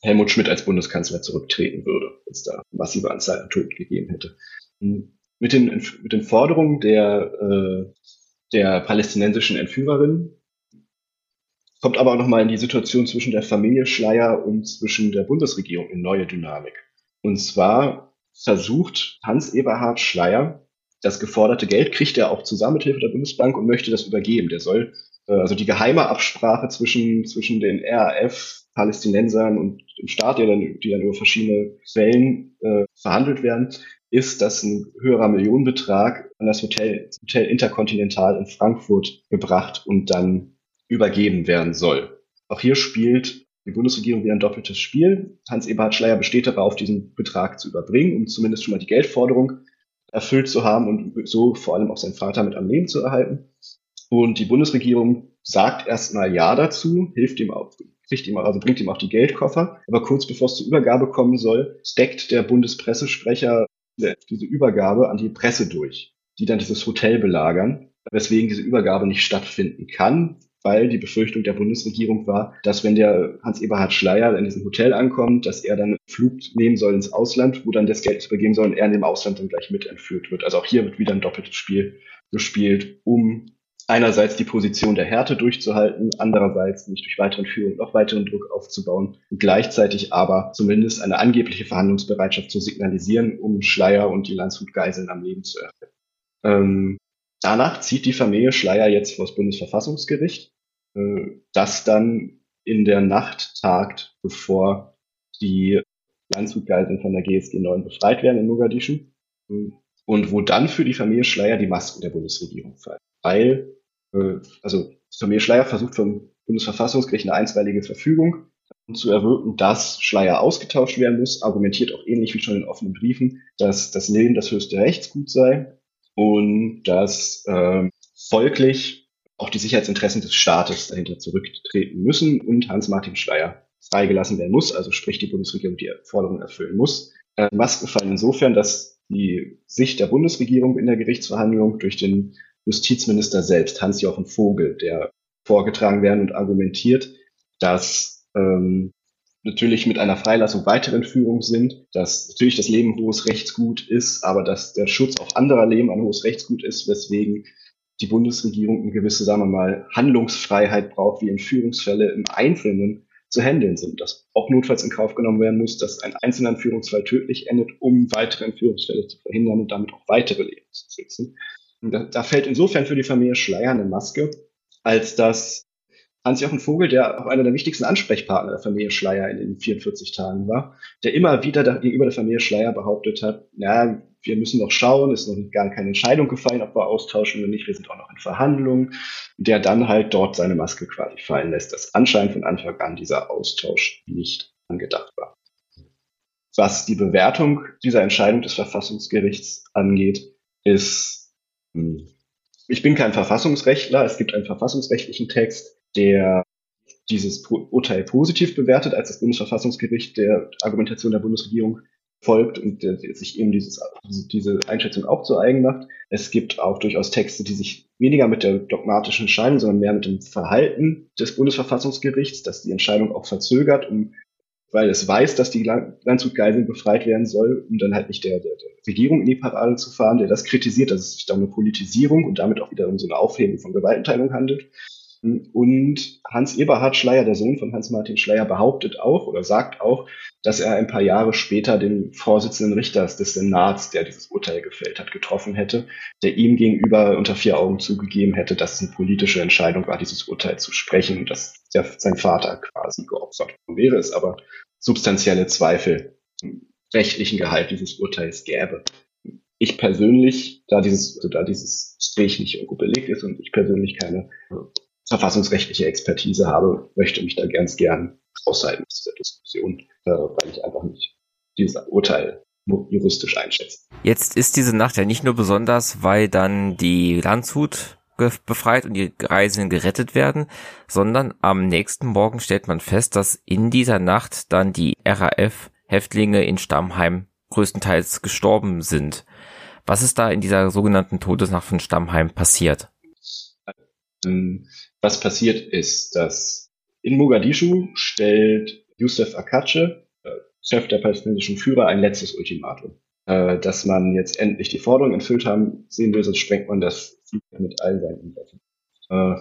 Helmut Schmidt als Bundeskanzler zurücktreten würde, wenn es da massive Anzahl an Toten gegeben hätte. Mit den, mit den Forderungen der, äh, der palästinensischen Entführerin kommt aber auch nochmal in die Situation zwischen der Familie Schleier und zwischen der Bundesregierung in neue Dynamik. Und zwar versucht Hans Eberhard Schleier, das geforderte Geld kriegt er auch zusammen mit Hilfe der Bundesbank und möchte das übergeben. Der soll äh, also die geheime Absprache zwischen, zwischen den RAF, Palästinensern und dem Staat, die dann, die dann über verschiedene Quellen äh, verhandelt werden, ist, dass ein höherer Millionenbetrag an das Hotel, Hotel Intercontinental in Frankfurt gebracht und dann übergeben werden soll. Auch hier spielt die Bundesregierung wieder ein doppeltes Spiel. Hans-Eberhard Schleier besteht darauf, diesen Betrag zu überbringen, um zumindest schon mal die Geldforderung erfüllt zu haben und so vor allem auch seinen Vater mit am Leben zu erhalten. Und die Bundesregierung sagt erstmal Ja dazu, hilft ihm auch, kriegt ihm, also bringt ihm auch die Geldkoffer. Aber kurz bevor es zur Übergabe kommen soll, deckt der Bundespressesprecher diese Übergabe an die Presse durch, die dann dieses Hotel belagern, weswegen diese Übergabe nicht stattfinden kann, weil die Befürchtung der Bundesregierung war, dass wenn der Hans-Eberhard Schleier in diesem Hotel ankommt, dass er dann Flug nehmen soll ins Ausland, wo dann das Geld übergeben soll und er in dem Ausland dann gleich mit entführt wird. Also auch hier wird wieder ein doppeltes Spiel gespielt, um einerseits die Position der Härte durchzuhalten, andererseits nicht durch weitere Führung noch weiteren Druck aufzubauen und gleichzeitig aber zumindest eine angebliche Verhandlungsbereitschaft zu signalisieren, um Schleier und die Landshut-Geiseln am Leben zu erhalten. Ähm, danach zieht die Familie Schleier jetzt vor das Bundesverfassungsgericht, äh, das dann in der Nacht tagt, bevor die Landshut-Geiseln von der GSG 9 befreit werden in Mogadischu. Und wo dann für die Familie Schleier die Masken der Bundesregierung fallen. Weil äh, also Samir Schleier versucht vom Bundesverfassungsgericht eine einstweilige Verfügung zu erwirken, dass Schleier ausgetauscht werden muss, argumentiert auch ähnlich wie schon in offenen Briefen, dass das Leben das höchste Rechtsgut sei und dass äh, folglich auch die Sicherheitsinteressen des Staates dahinter zurücktreten müssen und Hans-Martin Schleier freigelassen werden muss, also sprich die Bundesregierung die Forderung erfüllen muss. Äh, Masken fallen insofern, dass die Sicht der Bundesregierung in der Gerichtsverhandlung durch den Justizminister selbst, Hans-Jochen Vogel, der vorgetragen werden und argumentiert, dass ähm, natürlich mit einer Freilassung weitere Entführungen sind, dass natürlich das Leben hohes Rechtsgut ist, aber dass der Schutz auch anderer Leben ein hohes Rechtsgut ist, weswegen die Bundesregierung eine gewisse, sagen wir mal, Handlungsfreiheit braucht, wie Entführungsfälle im Einzelnen zu handeln sind. Dass auch notfalls in Kauf genommen werden muss, dass ein einzelner Entführungsfall tödlich endet, um weitere Entführungsfälle zu verhindern und damit auch weitere Leben zu schützen. Da, da fällt insofern für die Familie Schleier eine Maske, als dass Hans-Jochen Vogel, der auch einer der wichtigsten Ansprechpartner der Familie Schleier in den 44 Tagen war, der immer wieder gegenüber der Familie Schleier behauptet hat, ja, wir müssen noch schauen, ist noch gar keine Entscheidung gefallen, ob wir austauschen oder nicht, wir sind auch noch in Verhandlungen, der dann halt dort seine Maske quasi fallen lässt, dass anscheinend von Anfang an dieser Austausch nicht angedacht war. Was die Bewertung dieser Entscheidung des Verfassungsgerichts angeht, ist, hm, ich bin kein Verfassungsrechtler, es gibt einen verfassungsrechtlichen Text, der dieses Urteil positiv bewertet, als das Bundesverfassungsgericht der Argumentation der Bundesregierung folgt und der, sich eben dieses, diese Einschätzung auch zu eigen macht. Es gibt auch durchaus Texte, die sich weniger mit der dogmatischen Entscheidung, sondern mehr mit dem Verhalten des Bundesverfassungsgerichts, dass die Entscheidung auch verzögert, um weil es weiß, dass die Landshutgeiseln befreit werden soll, um dann halt nicht der, der, der Regierung in die Parade zu fahren, der das kritisiert, dass es sich da um eine Politisierung und damit auch wieder um so eine Aufhebung von Gewaltenteilung handelt. Und Hans Eberhard Schleier, der Sohn von Hans-Martin Schleier, behauptet auch oder sagt auch, dass er ein paar Jahre später den Vorsitzenden Richters des Senats, der dieses Urteil gefällt hat, getroffen hätte, der ihm gegenüber unter vier Augen zugegeben hätte, dass es eine politische Entscheidung war, dieses Urteil zu sprechen dass der, sein Vater quasi geopfert wäre es aber substanzielle Zweifel im rechtlichen Gehalt dieses Urteils gäbe. Ich persönlich, da dieses, da dieses Gespräch nicht irgendwo belegt ist und ich persönlich keine verfassungsrechtliche Expertise habe, möchte mich da ganz gern raushalten aus dieser Diskussion, äh, weil ich einfach nicht dieses Urteil juristisch einschätze. Jetzt ist diese Nacht ja nicht nur besonders, weil dann die Landshut befreit und die Reisenden gerettet werden, sondern am nächsten Morgen stellt man fest, dass in dieser Nacht dann die RAF-Häftlinge in Stammheim größtenteils gestorben sind. Was ist da in dieser sogenannten Todesnacht von Stammheim passiert? Was passiert ist, dass in Mogadischu stellt Youssef Akache, äh, Chef der palästinensischen Führer, ein letztes Ultimatum. Äh, dass man jetzt endlich die Forderung erfüllt haben sehen will, sonst sprengt man das mit all seinen Umsätzen. Äh,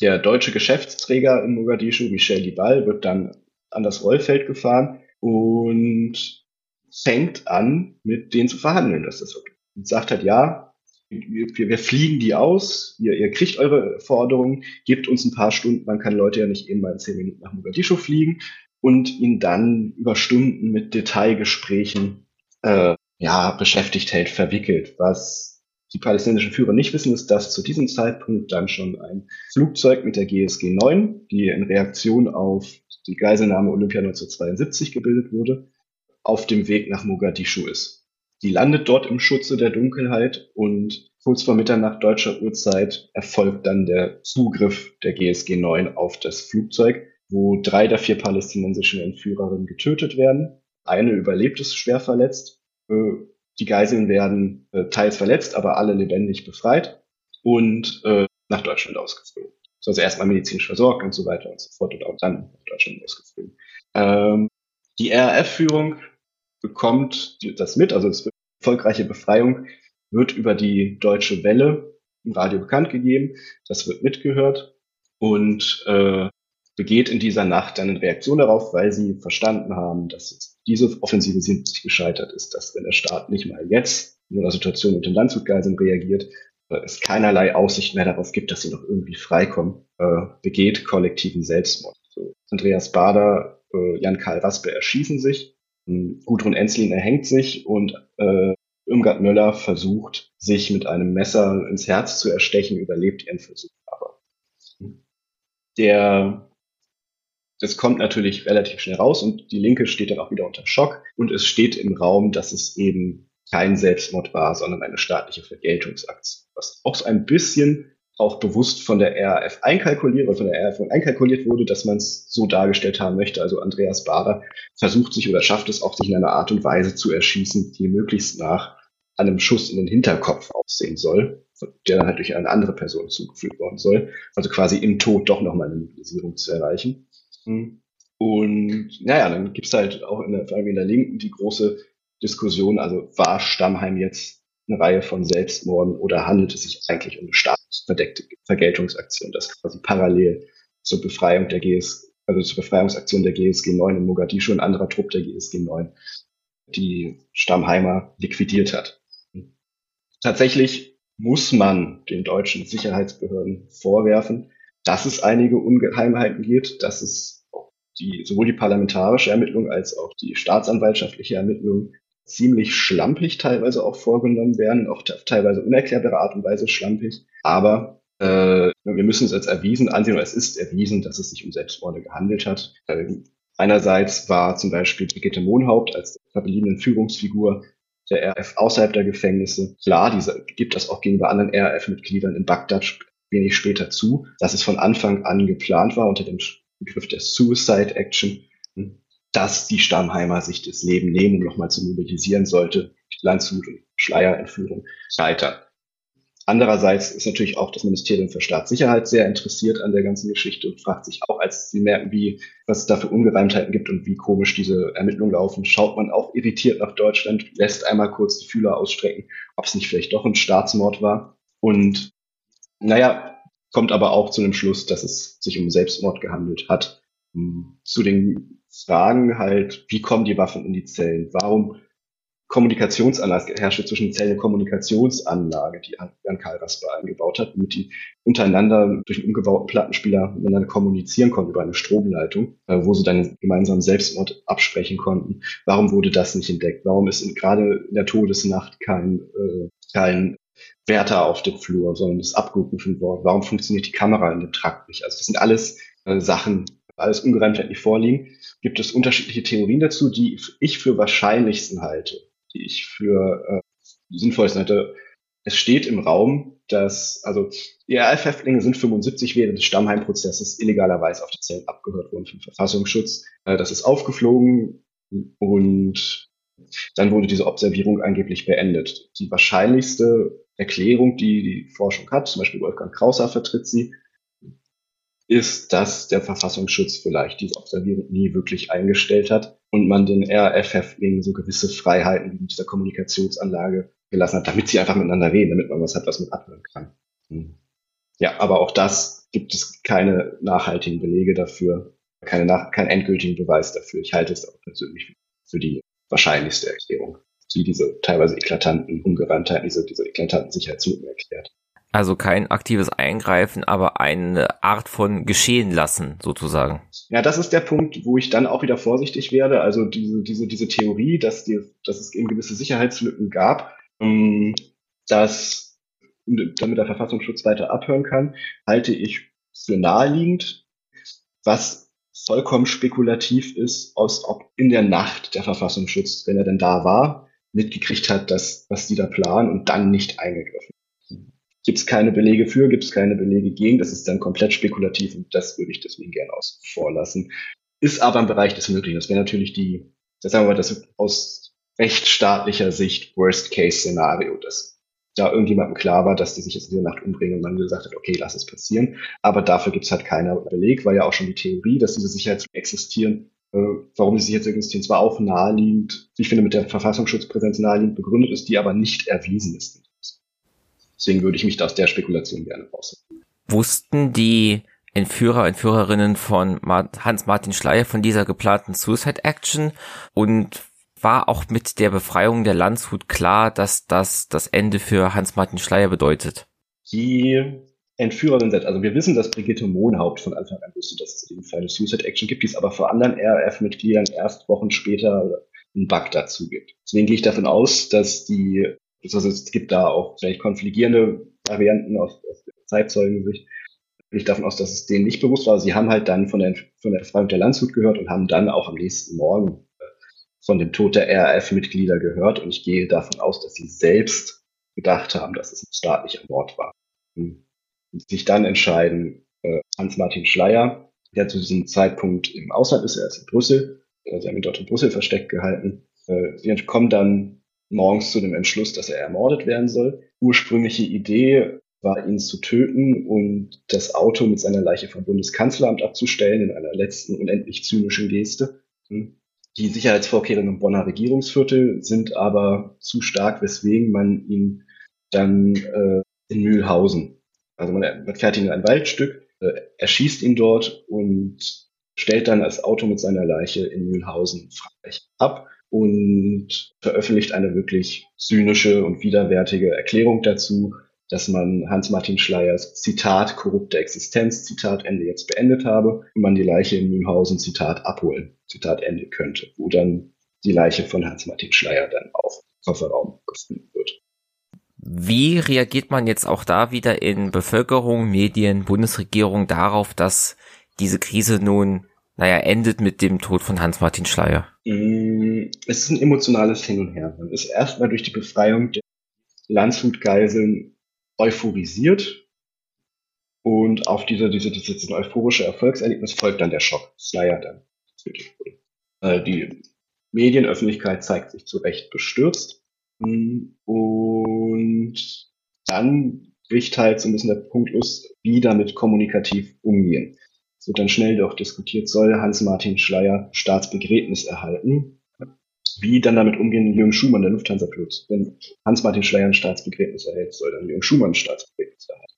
der deutsche Geschäftsträger in Mogadischu, Michel Dibal, wird dann an das Rollfeld gefahren und fängt an, mit denen zu verhandeln. Das ist okay. Und sagt halt, ja, wir, wir fliegen die aus, ihr, ihr kriegt eure Forderungen, gebt uns ein paar Stunden, man kann Leute ja nicht eben mal in zehn Minuten nach Mogadischu fliegen und ihn dann über Stunden mit Detailgesprächen äh, ja, beschäftigt hält, verwickelt. Was die palästinensischen Führer nicht wissen, ist, dass zu diesem Zeitpunkt dann schon ein Flugzeug mit der GSG 9, die in Reaktion auf die Geiselnahme Olympia 1972 gebildet wurde, auf dem Weg nach Mogadischu ist. Die landet dort im Schutze der Dunkelheit und kurz vor Mitternacht deutscher Uhrzeit erfolgt dann der Zugriff der GSG 9 auf das Flugzeug, wo drei der vier palästinensischen Entführerinnen getötet werden. Eine überlebt es schwer verletzt. Äh, die Geiseln werden äh, teils verletzt, aber alle lebendig befreit und äh, nach Deutschland ausgeflogen. Also erstmal medizinisch versorgt und so weiter und so fort und auch dann nach Deutschland ausgeflogen. Ähm, die RAF-Führung bekommt das mit, also es erfolgreiche Befreiung wird über die Deutsche Welle im Radio bekannt gegeben. Das wird mitgehört und äh, begeht in dieser Nacht eine Reaktion darauf, weil sie verstanden haben, dass diese Offensive sich gescheitert ist, dass wenn der Staat nicht mal jetzt in einer Situation mit den Landshutgeiseln reagiert, äh, es keinerlei Aussicht mehr darauf gibt, dass sie noch irgendwie freikommen, äh, begeht kollektiven Selbstmord. So, Andreas Bader, äh, Jan-Karl Raspe erschießen sich Gudrun Enzlin erhängt sich und äh, Irmgard Möller versucht, sich mit einem Messer ins Herz zu erstechen, überlebt ihren Versuch aber. Der, das kommt natürlich relativ schnell raus und die Linke steht dann auch wieder unter Schock und es steht im Raum, dass es eben kein Selbstmord war, sondern eine staatliche Vergeltungsaktion, was auch so ein bisschen auch bewusst von der RAF einkalkuliert oder von der RAF einkalkuliert wurde, dass man es so dargestellt haben möchte. Also Andreas Bader versucht sich oder schafft es auch, sich in einer Art und Weise zu erschießen, die möglichst nach einem Schuss in den Hinterkopf aussehen soll, der dann halt durch eine andere Person zugefügt worden soll. Also quasi im Tod doch nochmal eine Mobilisierung zu erreichen. Und naja, dann gibt's halt auch in der, vor allem in der Linken die große Diskussion, also war Stammheim jetzt eine Reihe von Selbstmorden oder handelt es sich eigentlich um eine staatsverdeckte Vergeltungsaktion, das quasi parallel zur Befreiung der GS, also zur Befreiungsaktion der GSG 9 in Mogadischu ein anderer Trupp der GSG 9 die Stammheimer liquidiert hat. Tatsächlich muss man den deutschen Sicherheitsbehörden vorwerfen, dass es einige Ungeheimheiten gibt, dass es die, sowohl die parlamentarische Ermittlung als auch die staatsanwaltschaftliche Ermittlung ziemlich schlampig teilweise auch vorgenommen werden, auch teilweise unerklärbare Art und Weise schlampig. Aber äh, wir müssen es als erwiesen ansehen, oder es ist erwiesen, dass es sich um Selbstmorde gehandelt hat. Äh, einerseits war zum Beispiel Brigitte Mohnhaupt als verbliebene Führungsfigur der RF außerhalb der Gefängnisse. Klar, diese gibt das auch gegenüber anderen RAF-Mitgliedern in Bagdad wenig später zu, dass es von Anfang an geplant war unter dem Begriff der Suicide Action, dass die Stammheimer sich das Leben nehmen, um nochmal zu mobilisieren sollte, Landshut und Schleierentführung scheitern. Andererseits ist natürlich auch das Ministerium für Staatssicherheit sehr interessiert an der ganzen Geschichte und fragt sich auch, als sie merken, wie, was es da für Ungereimtheiten gibt und wie komisch diese Ermittlungen laufen, schaut man auch irritiert nach Deutschland, lässt einmal kurz die Fühler ausstrecken, ob es nicht vielleicht doch ein Staatsmord war. Und naja, kommt aber auch zu dem Schluss, dass es sich um Selbstmord gehandelt hat. Hm, zu den Fragen halt, wie kommen die Waffen in die Zellen? Warum Kommunikationsanlage herrschte zwischen Zellen eine Kommunikationsanlage, die Jan Karl Rasper eingebaut hat, damit die untereinander durch einen umgebauten Plattenspieler miteinander kommunizieren konnten über eine Stromleitung, äh, wo sie dann gemeinsam Selbstmord absprechen konnten. Warum wurde das nicht entdeckt? Warum ist in, gerade in der Todesnacht kein, äh, kein Wärter auf dem Flur, sondern das abgerufen worden? Warum funktioniert die Kamera in dem Trakt nicht? Also das sind alles äh, Sachen, alles Ungereimtheiten, die vorliegen. Gibt es unterschiedliche Theorien dazu, die ich für wahrscheinlichsten halte die ich für äh, sinnvollsten halte. Es steht im Raum, dass, also die RAF-Häftlinge sind 75 während des Stammheimprozesses illegalerweise auf die Zellen abgehört worden vom Verfassungsschutz. Äh, das ist aufgeflogen und dann wurde diese Observierung angeblich beendet. Die wahrscheinlichste Erklärung, die die Forschung hat, zum Beispiel Wolfgang Krauser vertritt sie, ist, dass der Verfassungsschutz vielleicht diese Observierung nie wirklich eingestellt hat und man den RAF-Häftlingen so gewisse Freiheiten in dieser Kommunikationsanlage gelassen hat, damit sie einfach miteinander reden, damit man was hat, was man abhören kann. Hm. Ja, aber auch das gibt es keine nachhaltigen Belege dafür, keine nach, keinen endgültigen Beweis dafür. Ich halte es auch persönlich für die wahrscheinlichste Erklärung, die diese teilweise eklatanten Ungereimtheiten, diese, diese eklatanten Sicherheitslücken erklärt. Also kein aktives Eingreifen, aber eine Art von geschehen lassen, sozusagen. Ja, das ist der Punkt, wo ich dann auch wieder vorsichtig werde. Also diese, diese, diese Theorie, dass, die, dass es eben gewisse Sicherheitslücken gab, ähm, dass damit der Verfassungsschutz weiter abhören kann, halte ich für naheliegend. Was vollkommen spekulativ ist, aus ob in der Nacht der Verfassungsschutz, wenn er denn da war, mitgekriegt hat, dass, was die da planen und dann nicht eingegriffen Gibt es keine Belege für, gibt es keine Belege gegen. Das ist dann komplett spekulativ und das würde ich deswegen gerne aus vorlassen. Ist aber im Bereich des Möglichen. Das wäre natürlich die, das sagen wir mal, das aus rechtsstaatlicher Sicht Worst-Case-Szenario, dass da irgendjemandem klar war, dass die sich jetzt in der Nacht umbringen und man gesagt hat, okay, lass es passieren. Aber dafür gibt es halt keinen Beleg, weil ja auch schon die Theorie, dass diese Sicherheitslücken existieren, äh, warum die Sicherheitslücken existieren, zwar auch naheliegend, ich finde mit der Verfassungsschutzpräsenz naheliegend begründet ist, die aber nicht erwiesen ist. Deswegen würde ich mich da aus der Spekulation gerne rausnehmen. Wussten die Entführer, Entführerinnen von Hans-Martin Schleier von dieser geplanten Suicide Action und war auch mit der Befreiung der Landshut klar, dass das das Ende für Hans-Martin Schleier bedeutet? Die Entführerinnen sind, also wir wissen, dass Brigitte Mohnhaupt von Anfang an wusste, dass es eben eine Suicide Action gibt, die es aber vor anderen RAF-Mitgliedern erst Wochen später in Bagdad zugibt. Deswegen gehe ich davon aus, dass die also es gibt da auch vielleicht konfligierende Varianten aus, aus Zeitzeugensicht. Ich davon aus, dass es denen nicht bewusst war. Sie haben halt dann von der, von der Befreiung der Landshut gehört und haben dann auch am nächsten Morgen äh, von dem Tod der RAF-Mitglieder gehört. Und ich gehe davon aus, dass sie selbst gedacht haben, dass es ein staatlicher Mord war. Und sich dann entscheiden, äh, Hans-Martin Schleier, der zu diesem Zeitpunkt im Ausland ist, er ist in Brüssel, äh, sie haben ihn dort in Brüssel versteckt gehalten. Sie kommen dann morgens zu dem Entschluss, dass er ermordet werden soll. Ursprüngliche Idee war, ihn zu töten und das Auto mit seiner Leiche vom Bundeskanzleramt abzustellen in einer letzten unendlich zynischen Geste. Die Sicherheitsvorkehrungen im Bonner Regierungsviertel sind aber zu stark, weswegen man ihn dann äh, in Mühlhausen, also man, man fährt ihn in ein Waldstück, äh, erschießt ihn dort und stellt dann das Auto mit seiner Leiche in Mühlhausen Frankreich ab und veröffentlicht eine wirklich zynische und widerwärtige Erklärung dazu, dass man Hans-Martin Schleiers Zitat korrupte Existenz, Zitat Ende jetzt beendet habe und man die Leiche in Mühlhausen, Zitat abholen, Zitat Ende könnte, wo dann die Leiche von Hans-Martin Schleier dann auf Kofferraum gefunden wird. Wie reagiert man jetzt auch da wieder in Bevölkerung, Medien, Bundesregierung darauf, dass diese Krise nun, naja, endet mit dem Tod von Hans-Martin Schleier? Mm, es ist ein emotionales Hin und Her. Man ist erstmal durch die Befreiung der Landshut-Geiseln euphorisiert und auf diese, diese, diese, diese euphorische Erfolgserlebnis folgt dann der Schock. Slayer dann. Äh, die Medienöffentlichkeit zeigt sich zu Recht bestürzt. Und dann bricht halt so ein bisschen der Punkt los, wie damit kommunikativ umgehen. Wird dann schnell doch diskutiert, soll Hans-Martin Schleier Staatsbegräbnis erhalten? Wie dann damit umgehen Jürgen Schumann, der Lufthansa-Pilot? Wenn Hans-Martin Schleier ein Staatsbegräbnis erhält, soll dann Jürgen Schumann ein Staatsbegräbnis erhalten.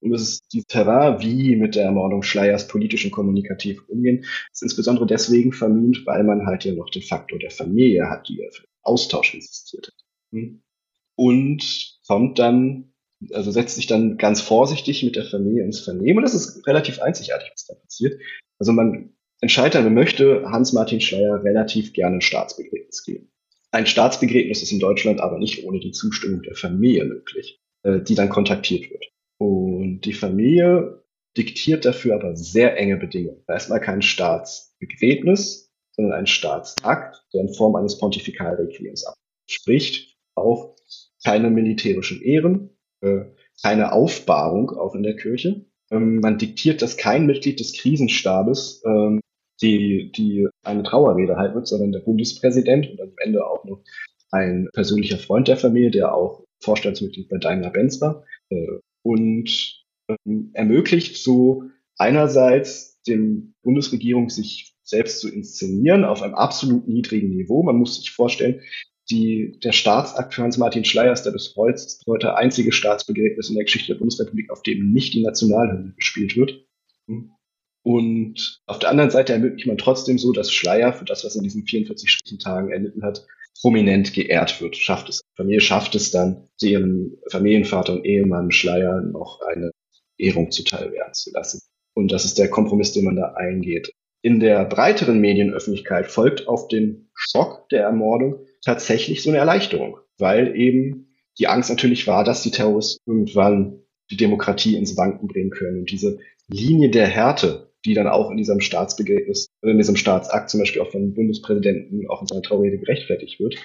Und es ist die Terrain, wie mit der Ermordung Schleiers politisch und kommunikativ umgehen, ist insbesondere deswegen vermint, weil man halt ja noch den Faktor der Familie hat, die ja für Austausch insistiert hat. Hm. Und kommt dann, also setzt sich dann ganz vorsichtig mit der Familie ins Vernehmen. Und das ist relativ einzigartig, was da passiert. Also man entscheidet dann, man möchte Hans-Martin Schleier relativ gerne ein Staatsbegräbnis geben. Ein Staatsbegräbnis ist in Deutschland aber nicht ohne die Zustimmung der Familie möglich, äh, die dann kontaktiert wird. Und die Familie diktiert dafür aber sehr enge Bedingungen. Erstmal kein Staatsbegräbnis, sondern ein Staatsakt, der in Form eines Pontifikalrequiems abspricht. Auch keine militärischen Ehren, äh, keine Aufbahrung auch in der Kirche. Ähm, man diktiert, dass kein Mitglied des Krisenstabes ähm, die, die eine Trauerrede halten wird, sondern der Bundespräsident und am Ende auch noch ein persönlicher Freund der Familie, der auch Vorstandsmitglied bei Daimler-Benz war. Äh, und ähm, ermöglicht so einerseits dem Bundesregierung sich selbst zu inszenieren auf einem absolut niedrigen Niveau. Man muss sich vorstellen, die, der Staatsakt für Hans-Martin Schleier ist der bis heute einzige Staatsbegräbnis in der Geschichte der Bundesrepublik, auf dem nicht die Nationalhymne gespielt wird. Und auf der anderen Seite ermöglicht man trotzdem so, dass Schleier für das, was in diesen 44 Tagen erlitten hat, prominent geehrt wird. Schafft es, Familie schafft es dann, ihrem Familienvater und Ehemann Schleier noch eine Ehrung zuteil werden zu lassen. Und das ist der Kompromiss, den man da eingeht. In der breiteren Medienöffentlichkeit folgt auf den Schock der Ermordung tatsächlich so eine Erleichterung, weil eben die Angst natürlich war, dass die Terroristen irgendwann die Demokratie ins Wanken bringen können. Und diese Linie der Härte, die dann auch in diesem Staatsbegräbnis, in diesem Staatsakt zum Beispiel auch vom Bundespräsidenten auch in seiner Traurede gerechtfertigt wird.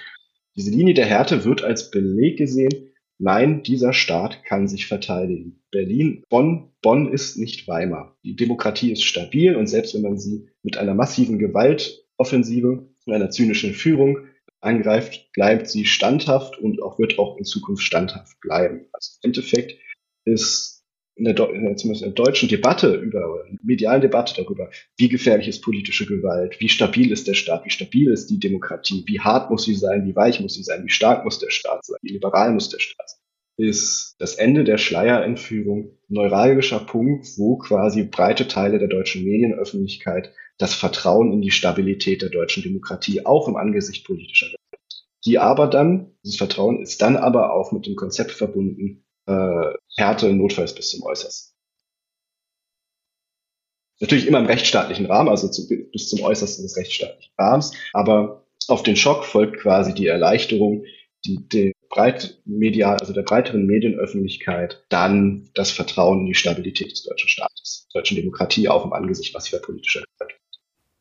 Diese Linie der Härte wird als Beleg gesehen, nein, dieser Staat kann sich verteidigen. Berlin, Bonn, Bonn ist nicht Weimar. Die Demokratie ist stabil und selbst wenn man sie mit einer massiven Gewaltoffensive und einer zynischen Führung angreift, bleibt sie standhaft und auch wird auch in Zukunft standhaft bleiben. Also im Endeffekt ist in der, zumindest in der deutschen Debatte über, medialen Debatte darüber, wie gefährlich ist politische Gewalt, wie stabil ist der Staat, wie stabil ist die Demokratie, wie hart muss sie sein, wie weich muss sie sein, wie stark muss der Staat sein, wie liberal muss der Staat sein, ist das Ende der Schleierentführung neuralgischer Punkt, wo quasi breite Teile der deutschen Medienöffentlichkeit das Vertrauen in die Stabilität der deutschen Demokratie auch im Angesicht politischer Gewalt. Die aber dann, dieses Vertrauen ist dann aber auch mit dem Konzept verbunden, äh, Härte notfalls bis zum Äußersten. Natürlich immer im rechtsstaatlichen Rahmen, also zu, bis zum Äußersten des rechtsstaatlichen Rahmens, aber auf den Schock folgt quasi die Erleichterung, die, die breit medial, also der breiteren Medienöffentlichkeit, dann das Vertrauen in die Stabilität des deutschen Staates, der deutschen Demokratie auch im Angesicht massiver politischer Gewalt.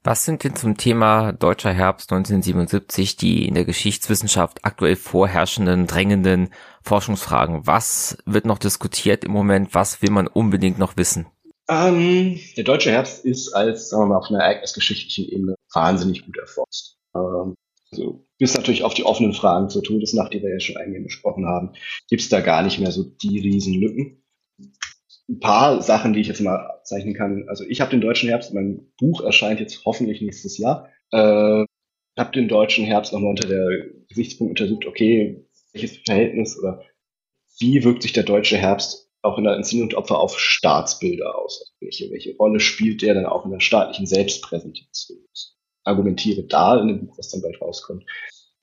Was sind denn zum Thema Deutscher Herbst 1977 die in der Geschichtswissenschaft aktuell vorherrschenden, drängenden Forschungsfragen? Was wird noch diskutiert im Moment? Was will man unbedingt noch wissen? Ähm, der Deutsche Herbst ist als, sagen wir mal, auf einer ereignisgeschichtlichen Ebene wahnsinnig gut erforscht. Ähm, also bis natürlich auf die offenen Fragen zur Todesnacht, die wir ja schon eingehend besprochen haben, gibt es da gar nicht mehr so die Riesenlücken ein paar Sachen, die ich jetzt mal zeichnen kann. Also ich habe den deutschen Herbst, mein Buch erscheint jetzt hoffentlich nächstes Jahr. Äh, habe den deutschen Herbst nochmal unter der Gesichtspunkt untersucht, okay, welches Verhältnis oder wie wirkt sich der deutsche Herbst auch in der Inszenierung und Opfer auf Staatsbilder aus? Also welche, welche Rolle spielt der dann auch in der staatlichen Selbstpräsentation? Argumentiere da in dem Buch, was dann bald rauskommt.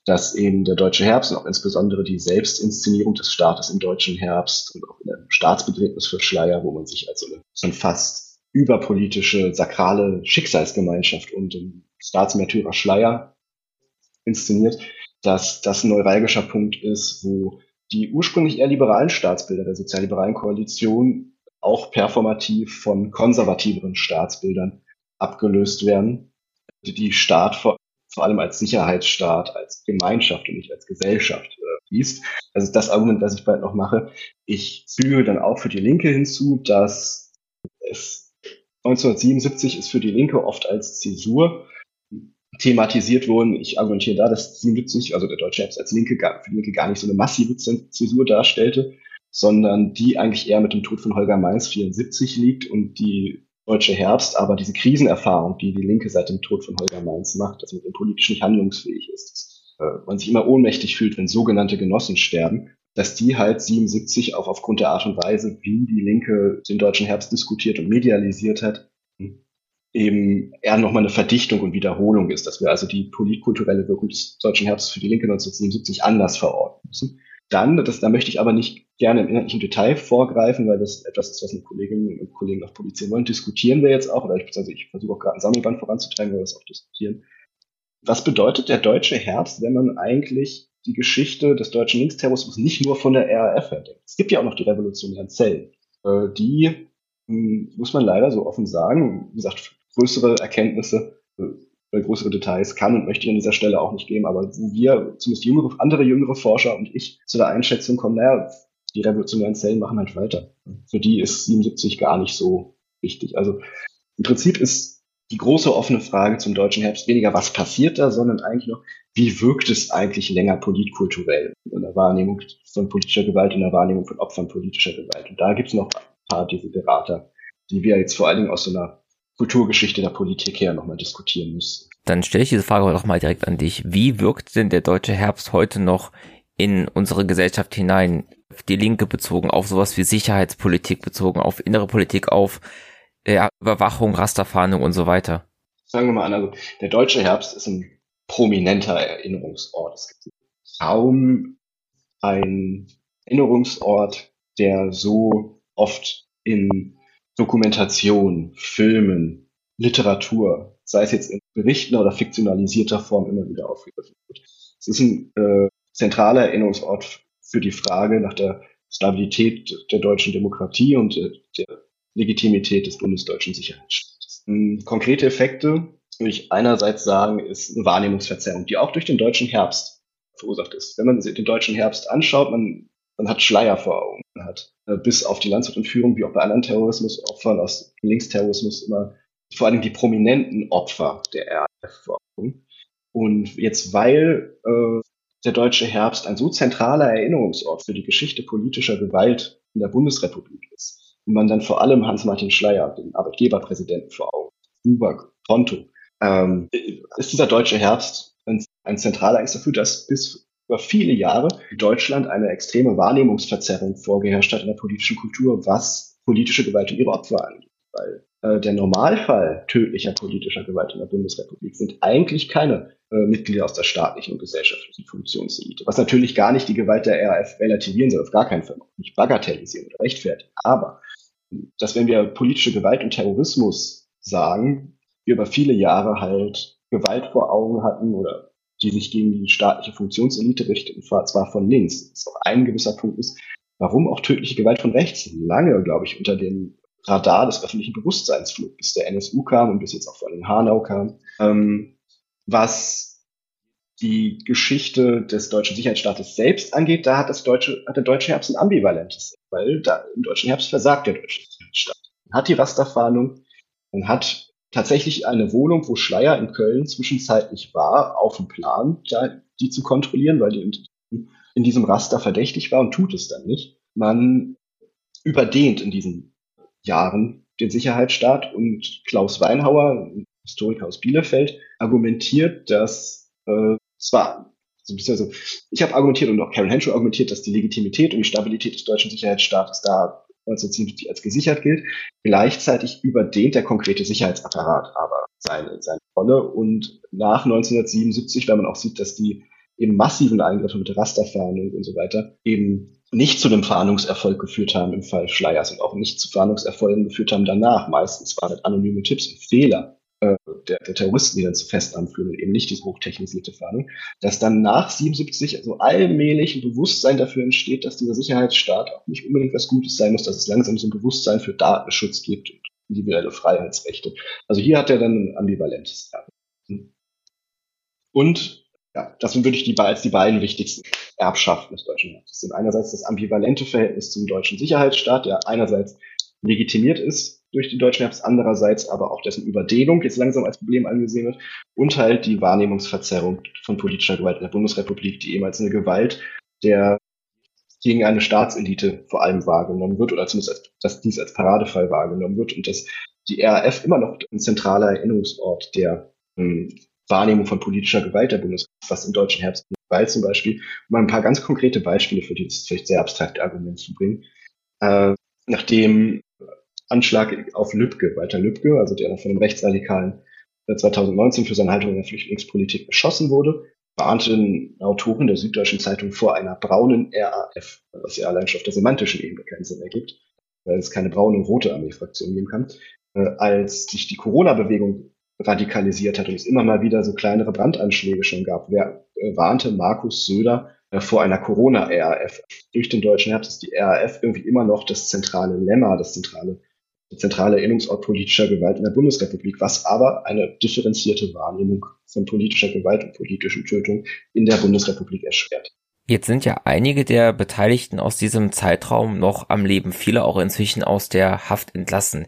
Dass eben der deutsche Herbst und auch insbesondere die Selbstinszenierung des Staates im deutschen Herbst und auch in der Staatsbegräbnis für Schleier, wo man sich als so eine fast überpolitische, sakrale Schicksalsgemeinschaft und den Staatsmärtyrer Schleier inszeniert, dass das ein neuralgischer Punkt ist, wo die ursprünglich eher liberalen Staatsbilder der sozialliberalen Koalition auch performativ von konservativeren Staatsbildern abgelöst werden, die Staat vor, allem als Sicherheitsstaat, als Gemeinschaft und nicht als Gesellschaft äh, liest. Das ist das Argument, das ich bald noch mache. Ich füge dann auch für die Linke hinzu, dass es 1977 ist für die Linke oft als Zäsur thematisiert wurden. Ich argumentiere da, dass 77, also der deutsche Herbst als Linke, für die Linke gar nicht so eine massive Zäsur darstellte, sondern die eigentlich eher mit dem Tod von Holger Mainz 74 liegt und die deutsche Herbst, aber diese Krisenerfahrung, die die Linke seit dem Tod von Holger Mainz macht, dass man politisch nicht handlungsfähig ist, dass äh, man sich immer ohnmächtig fühlt, wenn sogenannte Genossen sterben, dass die halt 77 auch aufgrund der Art und Weise, wie die Linke den deutschen Herbst diskutiert und medialisiert hat, eben eher nochmal eine Verdichtung und Wiederholung ist, dass wir also die politkulturelle Wirkung des deutschen Herbstes für die Linke 1977 anders verorten müssen. Dann, das, da möchte ich aber nicht gerne im inhaltlichen Detail vorgreifen, weil das etwas ist, was mit Kolleginnen und Kollegen noch publizieren wollen. Diskutieren wir jetzt auch, oder ich, also ich versuche auch gerade ein Sammelband voranzutreiben, weil wir das auch diskutieren. Was bedeutet der deutsche Herbst, wenn man eigentlich die Geschichte des deutschen Linksterrorismus nicht nur von der RAF her denkt? Es gibt ja auch noch die revolutionären Zellen. Äh, die, hm, muss man leider so offen sagen, wie gesagt, größere Erkenntnisse, äh, größere Details kann und möchte ich an dieser Stelle auch nicht geben, aber wo wir, zumindest jüngere, andere jüngere Forscher und ich zu der Einschätzung kommen, naja, die revolutionären Zellen machen halt weiter. Für die ist 77 gar nicht so wichtig. Also im Prinzip ist die große offene Frage zum deutschen Herbst weniger, was passiert da, sondern eigentlich noch, wie wirkt es eigentlich länger politkulturell in der Wahrnehmung von politischer Gewalt, in der Wahrnehmung von Opfern politischer Gewalt. Und da gibt es noch ein paar Desiderata, die wir jetzt vor allen Dingen aus so einer Kulturgeschichte der Politik her nochmal diskutieren müssen. Dann stelle ich diese Frage doch mal direkt an dich. Wie wirkt denn der deutsche Herbst heute noch in unsere Gesellschaft hinein? Die Linke bezogen, auf sowas wie Sicherheitspolitik bezogen, auf innere Politik, auf ja, Überwachung, Rasterfahndung und so weiter. Sagen wir mal an, also der deutsche Herbst ist ein prominenter Erinnerungsort. Es gibt kaum ein Erinnerungsort, der so oft in Dokumentation, Filmen, Literatur, sei es jetzt in Berichten oder fiktionalisierter Form immer wieder aufgegriffen wird. Es ist ein äh, zentraler Erinnerungsort für die Frage nach der Stabilität der deutschen Demokratie und der, der Legitimität des bundesdeutschen Sicherheitsstaates. Ähm, konkrete Effekte würde ich einerseits sagen, ist eine Wahrnehmungsverzerrung, die auch durch den deutschen Herbst verursacht ist. Wenn man sich den deutschen Herbst anschaut, man, man hat Schleier vor Augen. Man hat äh, bis auf die Landshut-Entführung, wie auch bei anderen Terrorismusopfern aus Linksterrorismus immer vor allem die prominenten Opfer der RAF vor Augen. Und jetzt, weil äh, der deutsche Herbst ein so zentraler Erinnerungsort für die Geschichte politischer Gewalt in der Bundesrepublik ist, und man dann vor allem Hans-Martin Schleier, den Arbeitgeberpräsidenten vor Augen, Uber, Konto, ähm, ist dieser deutsche Herbst ein, ein zentraler Angst dafür, dass bis über viele Jahre in Deutschland eine extreme Wahrnehmungsverzerrung vorgeherrscht hat in der politischen Kultur, was politische Gewalt und ihre Opfer angeht. Weil äh, der Normalfall tödlicher politischer Gewalt in der Bundesrepublik sind eigentlich keine äh, Mitglieder aus der staatlichen und gesellschaftlichen Funktionselite. Was natürlich gar nicht die Gewalt der RAF relativieren soll, auf gar keinen Fall, nicht bagatellisieren oder rechtfertigen. Aber dass wenn wir politische Gewalt und Terrorismus sagen, wir über viele Jahre halt Gewalt vor Augen hatten oder die sich gegen die staatliche Funktionselite richtet, und zwar von links. Das ist auch ein gewisser Punkt ist, warum auch tödliche Gewalt von rechts lange, glaube ich, unter dem Radar des öffentlichen Bewusstseins flog, bis der NSU kam und bis jetzt auch vor allem Hanau kam. Ähm, was die Geschichte des deutschen Sicherheitsstaates selbst angeht, da hat das deutsche, hat der deutsche Herbst ein ambivalentes, weil da im deutschen Herbst versagt der deutsche Sicherheitsstaat. Man hat die Rasterfahndung, man hat tatsächlich eine Wohnung, wo Schleier in Köln zwischenzeitlich war, auf dem Plan, da, die zu kontrollieren, weil die in, diesem Raster verdächtig war und tut es dann nicht. Man überdehnt in diesen Jahren den Sicherheitsstaat und Klaus Weinhauer, Historiker aus Bielefeld, argumentiert, dass äh, zwar also, ich habe argumentiert und auch Karen Henshaw argumentiert, dass die Legitimität und die Stabilität des deutschen Sicherheitsstaates da 1977 als gesichert gilt. Gleichzeitig überdehnt der konkrete Sicherheitsapparat aber seine, seine Rolle. Und nach 1977, wenn man auch sieht, dass die eben massiven Eingriffe mit Rasterfahndung und so weiter eben nicht zu dem Fahndungserfolg geführt haben im Fall Schleiers und auch nicht zu Fahndungserfolgen geführt haben danach. Meistens waren das anonyme Tipps und Fehler äh, der, der Terroristen, die dann zu Festnahmen führen und eben nicht diese hochtechnisierte Fahndung, dass dann nach 77 also allmählich ein Bewusstsein dafür entsteht, dass dieser Sicherheitsstaat auch nicht unbedingt was Gutes sein muss, dass es langsam so ein Bewusstsein für Datenschutz gibt und individuelle Freiheitsrechte. Also hier hat er dann ein ambivalentes Erbe. Und ja, das sind wirklich die, als die beiden wichtigsten Erbschaften des deutschen Staates. Das sind einerseits das ambivalente Verhältnis zum deutschen Sicherheitsstaat, der einerseits legitimiert ist durch den deutschen Herbst, andererseits aber auch dessen Überdehnung jetzt langsam als Problem angesehen wird und halt die Wahrnehmungsverzerrung von politischer Gewalt in der Bundesrepublik, die ehemals eine Gewalt der gegen eine Staatselite vor allem wahrgenommen wird oder zumindest als, dass dies als Paradefall wahrgenommen wird und dass die RAF immer noch ein zentraler Erinnerungsort der ähm, Wahrnehmung von politischer Gewalt der Bundesrepublik, was im deutschen Herbst weil zum Beispiel, um ein paar ganz konkrete Beispiele für dieses vielleicht sehr abstrakte Argument zu bringen. Äh, nach dem Anschlag auf Lübcke, Walter Lübcke, also der von dem Rechtsradikalen 2019 für seine Haltung in der Flüchtlingspolitik beschossen wurde, warnten Autoren der Süddeutschen Zeitung vor einer braunen RAF, was ja allein schon auf der semantischen Ebene keinen Sinn ergibt, weil es keine braune und rote Armeefraktion geben kann. Äh, als sich die Corona-Bewegung radikalisiert hat und es immer mal wieder so kleinere Brandanschläge schon gab, wer äh, warnte Markus Söder äh, vor einer Corona-RAF. Durch den deutschen Herbst ist die RAF irgendwie immer noch das zentrale Lemma, das zentrale der zentrale Erinnerungsort politischer Gewalt in der Bundesrepublik, was aber eine differenzierte Wahrnehmung von politischer Gewalt und politischen Tötung in der Bundesrepublik erschwert. Jetzt sind ja einige der Beteiligten aus diesem Zeitraum noch am Leben, viele auch inzwischen aus der Haft entlassen.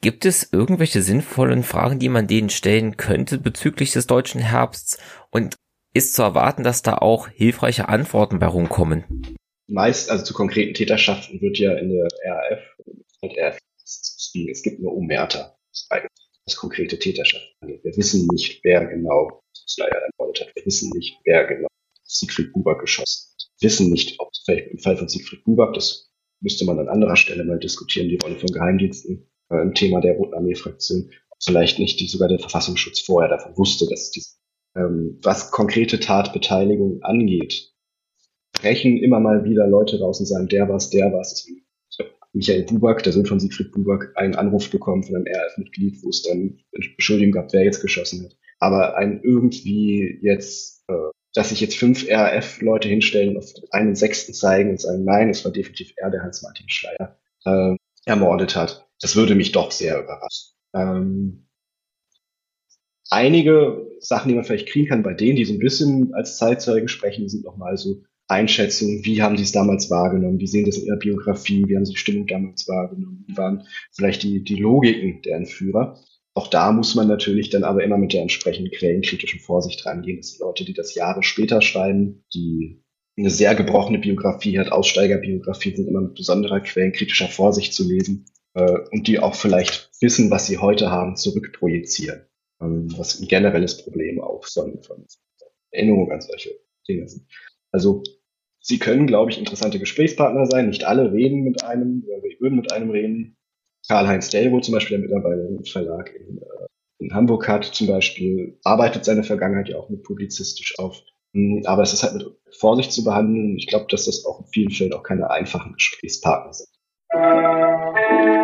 Gibt es irgendwelche sinnvollen Fragen, die man denen stellen könnte bezüglich des deutschen Herbsts? Und ist zu erwarten, dass da auch hilfreiche Antworten bei rumkommen? Meist, also zu konkreten Täterschaften wird ja in der RAF, RAF es gibt nur Umwärter, was konkrete Täterschaft angeht. Wir wissen nicht, wer genau Slayer ermordet hat. Wir wissen nicht, wer genau Siegfried Buback geschossen hat. Wir wissen nicht, ob vielleicht im Fall von Siegfried Buback, das müsste man an anderer Stelle mal diskutieren, die Rolle von Geheimdiensten äh, im Thema der Roten Armee-Fraktion, vielleicht nicht die, sogar der Verfassungsschutz vorher davon wusste, dass die, ähm, was konkrete Tatbeteiligung angeht, brechen immer mal wieder Leute raus und sagen, der war's, der war's. Michael Buback, der Sohn von Siegfried Buback, einen Anruf bekommen von einem RAF-Mitglied, wo es dann Beschuldigung gab, wer jetzt geschossen hat. Aber ein irgendwie jetzt, äh, dass sich jetzt fünf RAF-Leute hinstellen, auf einen Sechsten zeigen und sagen, nein, es war definitiv er, der Hans-Martin Schleier äh, ermordet hat, das würde mich doch sehr überraschen. Ähm, einige Sachen, die man vielleicht kriegen kann bei denen, die so ein bisschen als Zeitzeugen sprechen, sind nochmal so Einschätzung, wie haben die es damals wahrgenommen, wie sehen das in ihrer Biografie, wie haben sie die Stimmung damals wahrgenommen, wie waren vielleicht die, die Logiken der Entführer. Auch da muss man natürlich dann aber immer mit der entsprechenden quellenkritischen Vorsicht rangehen. Das sind Leute, die das Jahre später schreiben, die eine sehr gebrochene Biografie hat, Aussteigerbiografien sind immer mit besonderer quellenkritischer Vorsicht zu lesen äh, und die auch vielleicht wissen, was sie heute haben, zurückprojizieren. Ähm, was ein generelles Problem auch von, von Erinnerung an solche Dinge sind. Also sie können, glaube ich, interessante Gesprächspartner sein. Nicht alle reden mit einem, oder wir würden mit einem reden. Karl-Heinz Delvo zum Beispiel, der mittlerweile einen Verlag in, äh, in Hamburg hat, zum Beispiel, arbeitet seine Vergangenheit ja auch mit publizistisch auf. Hm, aber es ist halt mit Vorsicht zu behandeln. Ich glaube, dass das auch in vielen Fällen auch keine einfachen Gesprächspartner sind. Musik